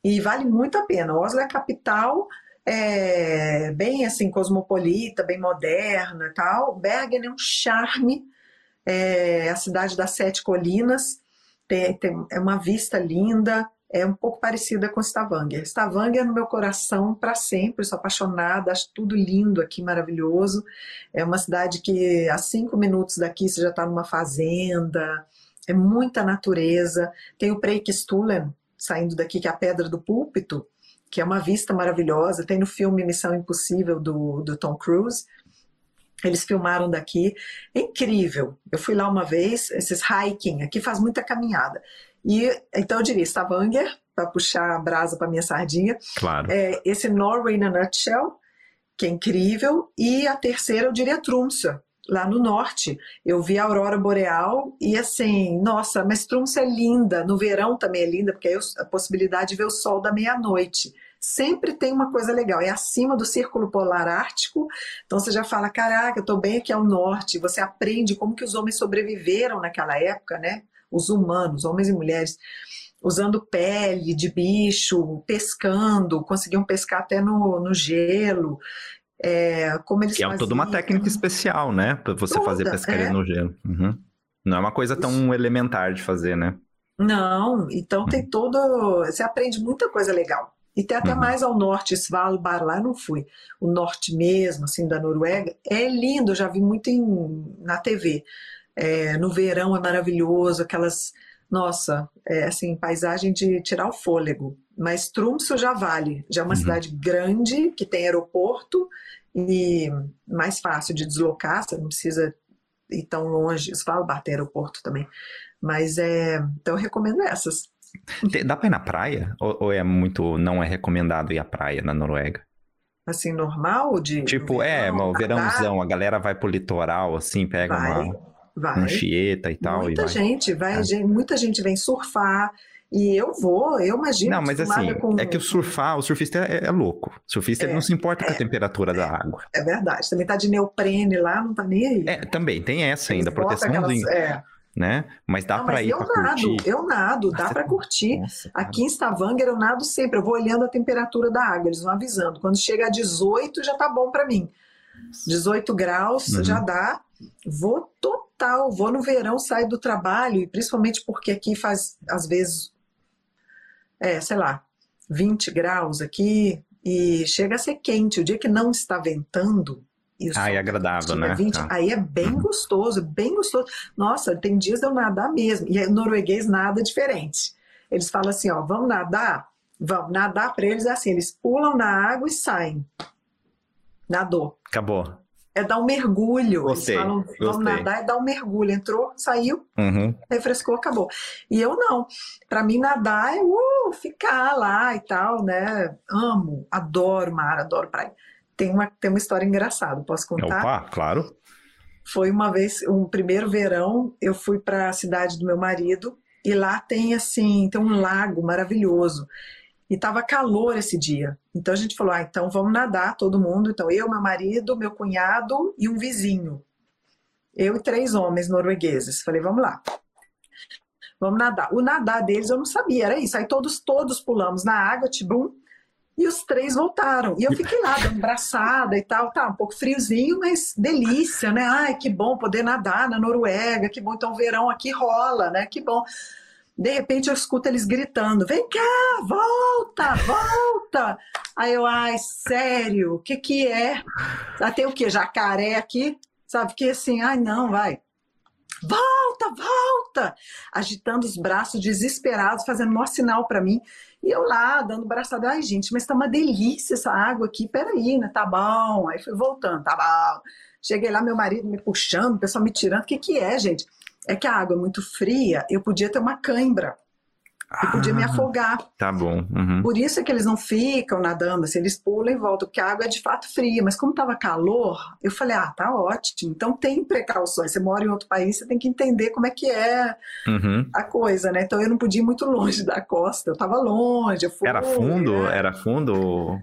e vale muito a pena. Oslo é a capital, é, bem assim, cosmopolita, bem moderna tal. Bergen é um charme é a cidade das Sete Colinas, tem, tem, é uma vista linda, é um pouco parecida com Stavanger. Stavanger é no meu coração para sempre, sou apaixonada, acho tudo lindo aqui, maravilhoso. É uma cidade que a cinco minutos daqui você já está numa fazenda, é muita natureza. Tem o Preikestolen, saindo daqui, que é a Pedra do Púlpito, que é uma vista maravilhosa. Tem no filme Missão Impossível do, do Tom Cruise, eles filmaram daqui, é incrível. Eu fui lá uma vez, esses hiking, aqui faz muita caminhada. E então eu diria Stavanger, para puxar a brasa para minha sardinha. Claro. É, esse Norway in a Nutshell, que é incrível. E a terceira eu diria Tromsø, lá no norte. Eu vi a aurora boreal e assim, nossa, mas Tromsø é linda. No verão também é linda, porque aí a possibilidade de ver o sol da meia-noite sempre tem uma coisa legal. É acima do Círculo Polar Ártico, então você já fala, caraca, eu estou bem aqui ao norte. Você aprende como que os homens sobreviveram naquela época, né? Os humanos, homens e mulheres, usando pele de bicho, pescando, conseguiam pescar até no, no gelo. É, como eles que é toda uma técnica especial, né? Para você toda, fazer pescaria é. no gelo. Uhum. Não é uma coisa tão Isso. elementar de fazer, né? Não, então uhum. tem todo. Você aprende muita coisa legal. E tem até uhum. mais ao norte, Svalbard, lá não fui. O norte mesmo, assim, da Noruega, é lindo, já vi muito em, na TV. É, no verão é maravilhoso, aquelas, nossa, é, assim, paisagem de tirar o fôlego. Mas Tromsø já vale, já é uma uhum. cidade grande, que tem aeroporto e mais fácil de deslocar, você não precisa ir tão longe. Svalbard tem aeroporto também. Mas é, então eu recomendo essas. Dá pra ir na praia? Ou, ou, é muito. não é recomendado ir à praia na Noruega? Assim, normal? De, tipo, é, verão, é, o verãozão, a galera vai pro litoral, assim, pega vai, uma vai. Anchieta e tal. Muita e gente, vai, é. muita gente vem surfar. E eu vou, eu imagino. Não, mas assim, com... é que o surfar, o surfista é, é louco. O surfista é, não se importa com a é. temperatura da água. É verdade. Também tá de neoprene lá, não tá nem aí. É, também tem essa ainda, proteçãozinha. Aquelas, é né? Mas dá para ir para curtir. Eu nado, dá para curtir. Nossa, Aqui em Stavanger eu nado sempre, eu vou olhando a temperatura da água, eles vão avisando. Quando chega a 18 já tá bom para mim. 18 graus uhum. já dá. Vou total, vou no verão, saio do trabalho, e principalmente porque aqui faz, às vezes, é, sei lá, 20 graus aqui, e chega a ser quente. O dia que não está ventando, isso. Ah, é agradável, né? 20, ah. Aí é bem gostoso, bem gostoso. Nossa, tem dias de eu nadar mesmo. E é norueguês nada diferente. Eles falam assim, ó, vamos nadar? Vamos. Nadar para eles é assim, eles pulam na água e saem. Nadou. Acabou. É dar um mergulho. Gostei, eles falam, vamos gostei. nadar é dar um mergulho. Entrou, saiu, uhum. refrescou, acabou. E eu não. Para mim, nadar é uh, ficar lá e tal, né? Amo, adoro mar, adoro praia tem uma, tem uma história engraçada, posso contar? Opa, claro. Foi uma vez, um primeiro verão, eu fui para a cidade do meu marido e lá tem assim, tem um lago maravilhoso. E tava calor esse dia. Então a gente falou: "Ah, então vamos nadar todo mundo". Então eu, meu marido, meu cunhado e um vizinho. Eu e três homens noruegueses. Falei: "Vamos lá". Vamos nadar. O nadar deles eu não sabia, era isso. Aí todos todos pulamos na água, tibum, E os três voltaram. E eu fiquei lá, dando braçada e tal. Tá, um pouco friozinho, mas delícia, né? Ai, que bom poder nadar na Noruega, que bom. Então, verão aqui rola, né? Que bom. De repente, eu escuto eles gritando: vem cá, volta, volta. Aí eu, ai, sério, o que que é? Ah, tem o quê? Jacaré aqui? Sabe? Que assim, ai, não, vai. Volta, volta! Agitando os braços, desesperados, fazendo maior sinal para mim. E eu lá, dando braçada, ai gente, mas tá uma delícia essa água aqui, peraí, né? Tá bom. Aí fui voltando, tá bom. Cheguei lá, meu marido me puxando, o pessoal me tirando. O que que é, gente? É que a água é muito fria, eu podia ter uma cãibra. Eu podia me ah, afogar. Tá bom. Uhum. Por isso é que eles não ficam nadando, assim, eles pulam e voltam, porque a água é de fato fria. Mas como estava calor, eu falei, ah, tá ótimo. Então tem precauções. Você mora em outro país, você tem que entender como é que é uhum. a coisa, né? Então eu não podia ir muito longe da costa, eu estava longe. Eu fui, era fundo? É... Era fundo?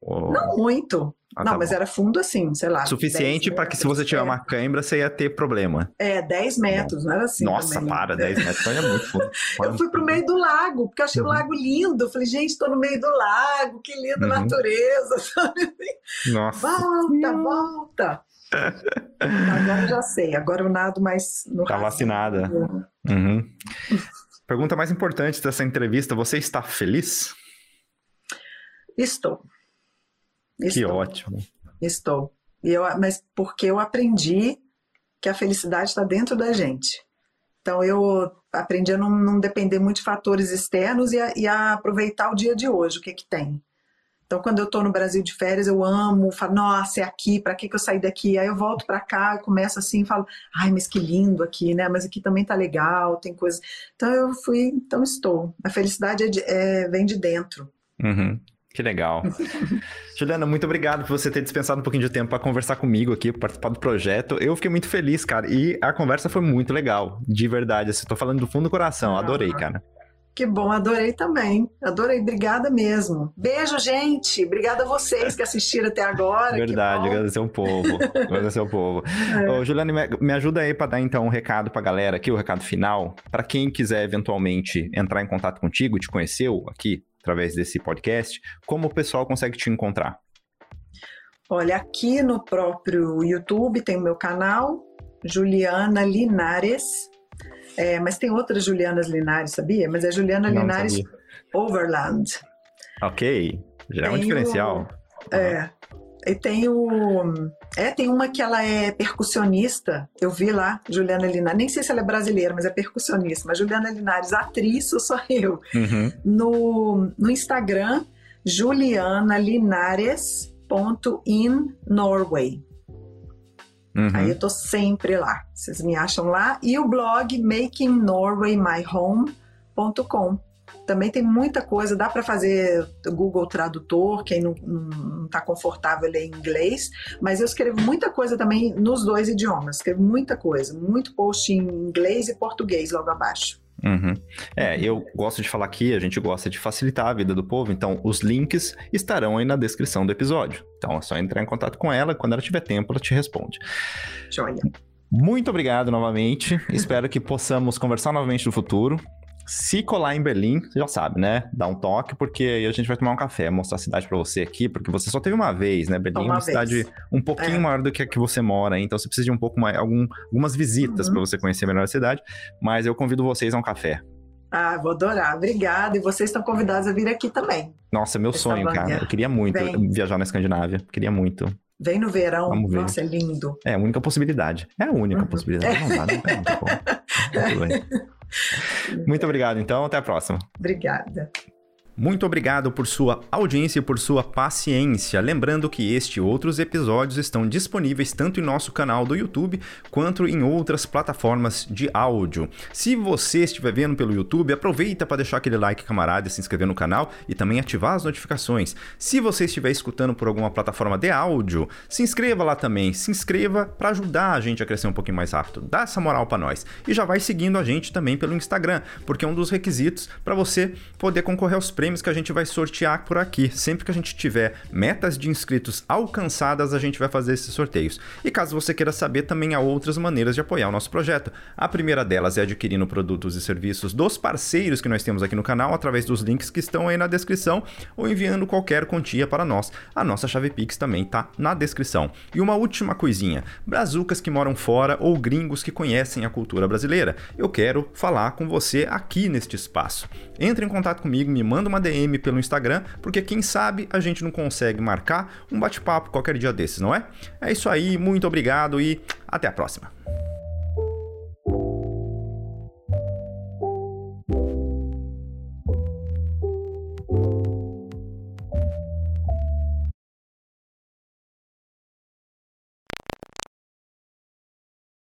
Ou... Não muito. Ah, não, tá mas bom. era fundo assim, sei lá. Suficiente para que se você tiver é. uma cãibra, você ia ter problema. É, 10 metros, não era assim. Nossa, também. para, 10 metros é muito fundo. *laughs* eu fui pro meio do lago, porque eu achei uhum. o lago lindo. Eu falei, gente, estou no meio do lago, que linda uhum. natureza, *laughs* sabe? Nossa. Volta, volta. agora já sei, agora eu nado mais no Tá vacinada. Uhum. Pergunta mais importante dessa entrevista: você está feliz? Estou. Estou. Que ótimo. Estou. E eu, mas porque eu aprendi que a felicidade está dentro da gente. Então eu aprendi a não, não depender muito de fatores externos e a, e a, aproveitar o dia de hoje, o que que tem. Então quando eu estou no Brasil de férias, eu amo, falo, nossa, é aqui, para que, que eu saí daqui? Aí eu volto para cá, começo assim e falo, ai, mas que lindo aqui, né? Mas aqui também tá legal, tem coisa. Então eu fui, então estou. A felicidade é de, é, vem de dentro. Uhum. Que legal. *laughs* Juliana, muito obrigado por você ter dispensado um pouquinho de tempo para conversar comigo aqui, para participar do projeto. Eu fiquei muito feliz, cara, e a conversa foi muito legal, de verdade. Assim, tô falando do fundo do coração, adorei, cara. Que bom, adorei também. Adorei, obrigada mesmo. Beijo, gente. Obrigada a vocês que assistiram até agora. Verdade, agradecer o povo. agradecer o povo. *laughs* É. Ô, Juliane, me ajuda aí para dar então um recado para a galera aqui, o recado final. Para quem quiser eventualmente entrar em contato contigo, te conheceu aqui através desse podcast, como o pessoal consegue te encontrar? Olha, aqui no próprio YouTube tem o meu canal, Juliana Linares, é, mas tem outras Julianas Linares, sabia? Mas é Juliana Não Linares. Overland. Ok, já é um diferencial. É, e tem o. É, tem uma que ela é percussionista. Eu vi lá, Juliana Linares. Nem sei se ela é brasileira, mas é percussionista. Mas Juliana Linares, atriz, sou eu. Uhum. No, no Instagram, julianalinares.innorway. Uhum. Aí eu tô sempre lá. Vocês me acham lá. E o blog makingnorwaymyhome.com também tem muita coisa, dá para fazer Google Tradutor, quem não está confortável ler inglês, mas eu escrevo muita coisa também nos dois idiomas, escrevo muita coisa, muito post em inglês e português logo abaixo. Uhum. É, eu gosto de falar aqui, a gente gosta de facilitar a vida do povo, então os links estarão aí na descrição do episódio. Então é só entrar em contato com ela, quando ela tiver tempo, ela te responde. Joia. Muito obrigado novamente. Espero que possamos conversar novamente no futuro. Se colar em Berlim, você já sabe, né? Dá um toque, porque aí a gente vai tomar um café, mostrar a cidade para você aqui, porque você só teve uma vez, né? Berlim é uma é uma vez. cidade um pouquinho é. maior do que a que você mora, então você precisa de um pouco mais, algum, algumas visitas uhum. para você conhecer melhor a cidade, mas eu convido vocês a um café. Ah, vou adorar. Obrigada. E vocês estão convidados a vir aqui também. Nossa, meu sonho, cara. Eu queria muito Vem. viajar na Escandinávia. Queria muito. Vem no verão. Vamos ver. Nossa, é lindo. É a única possibilidade. É a única uhum. possibilidade. Não, nada, não, tá bom. Muito bem. Muito obrigado, então. Até a próxima. Obrigada. Muito obrigado por sua audiência e por sua paciência. Lembrando que este e outros episódios estão disponíveis tanto em nosso canal do YouTube quanto em outras plataformas de áudio. Se você estiver vendo pelo YouTube, aproveita para deixar aquele like, camarada, se inscrever no canal e também ativar as notificações. Se você estiver escutando por alguma plataforma de áudio, se inscreva lá também. Se inscreva para ajudar a gente a crescer um pouquinho mais rápido. Dá essa moral para nós. E já vai seguindo a gente também pelo Instagram, porque é um dos requisitos para você poder concorrer aos prêmios prêmios que a gente vai sortear por aqui. Sempre que a gente tiver metas de inscritos alcançadas, a gente vai fazer esses sorteios. E caso você queira saber, também há outras maneiras de apoiar o nosso projeto. A primeira delas é adquirindo produtos e serviços dos parceiros que nós temos aqui no canal através dos links que estão aí na descrição ou enviando qualquer quantia para nós. A nossa chave Pix também está na descrição. E uma última coisinha: brazucas que moram fora ou gringos que conhecem a cultura brasileira. Eu quero falar com você aqui neste espaço. Entre em contato comigo, me manda uma DM pelo Instagram, porque quem sabe a gente não consegue marcar um bate-papo qualquer dia desses, não é? É isso aí, muito obrigado e até a próxima.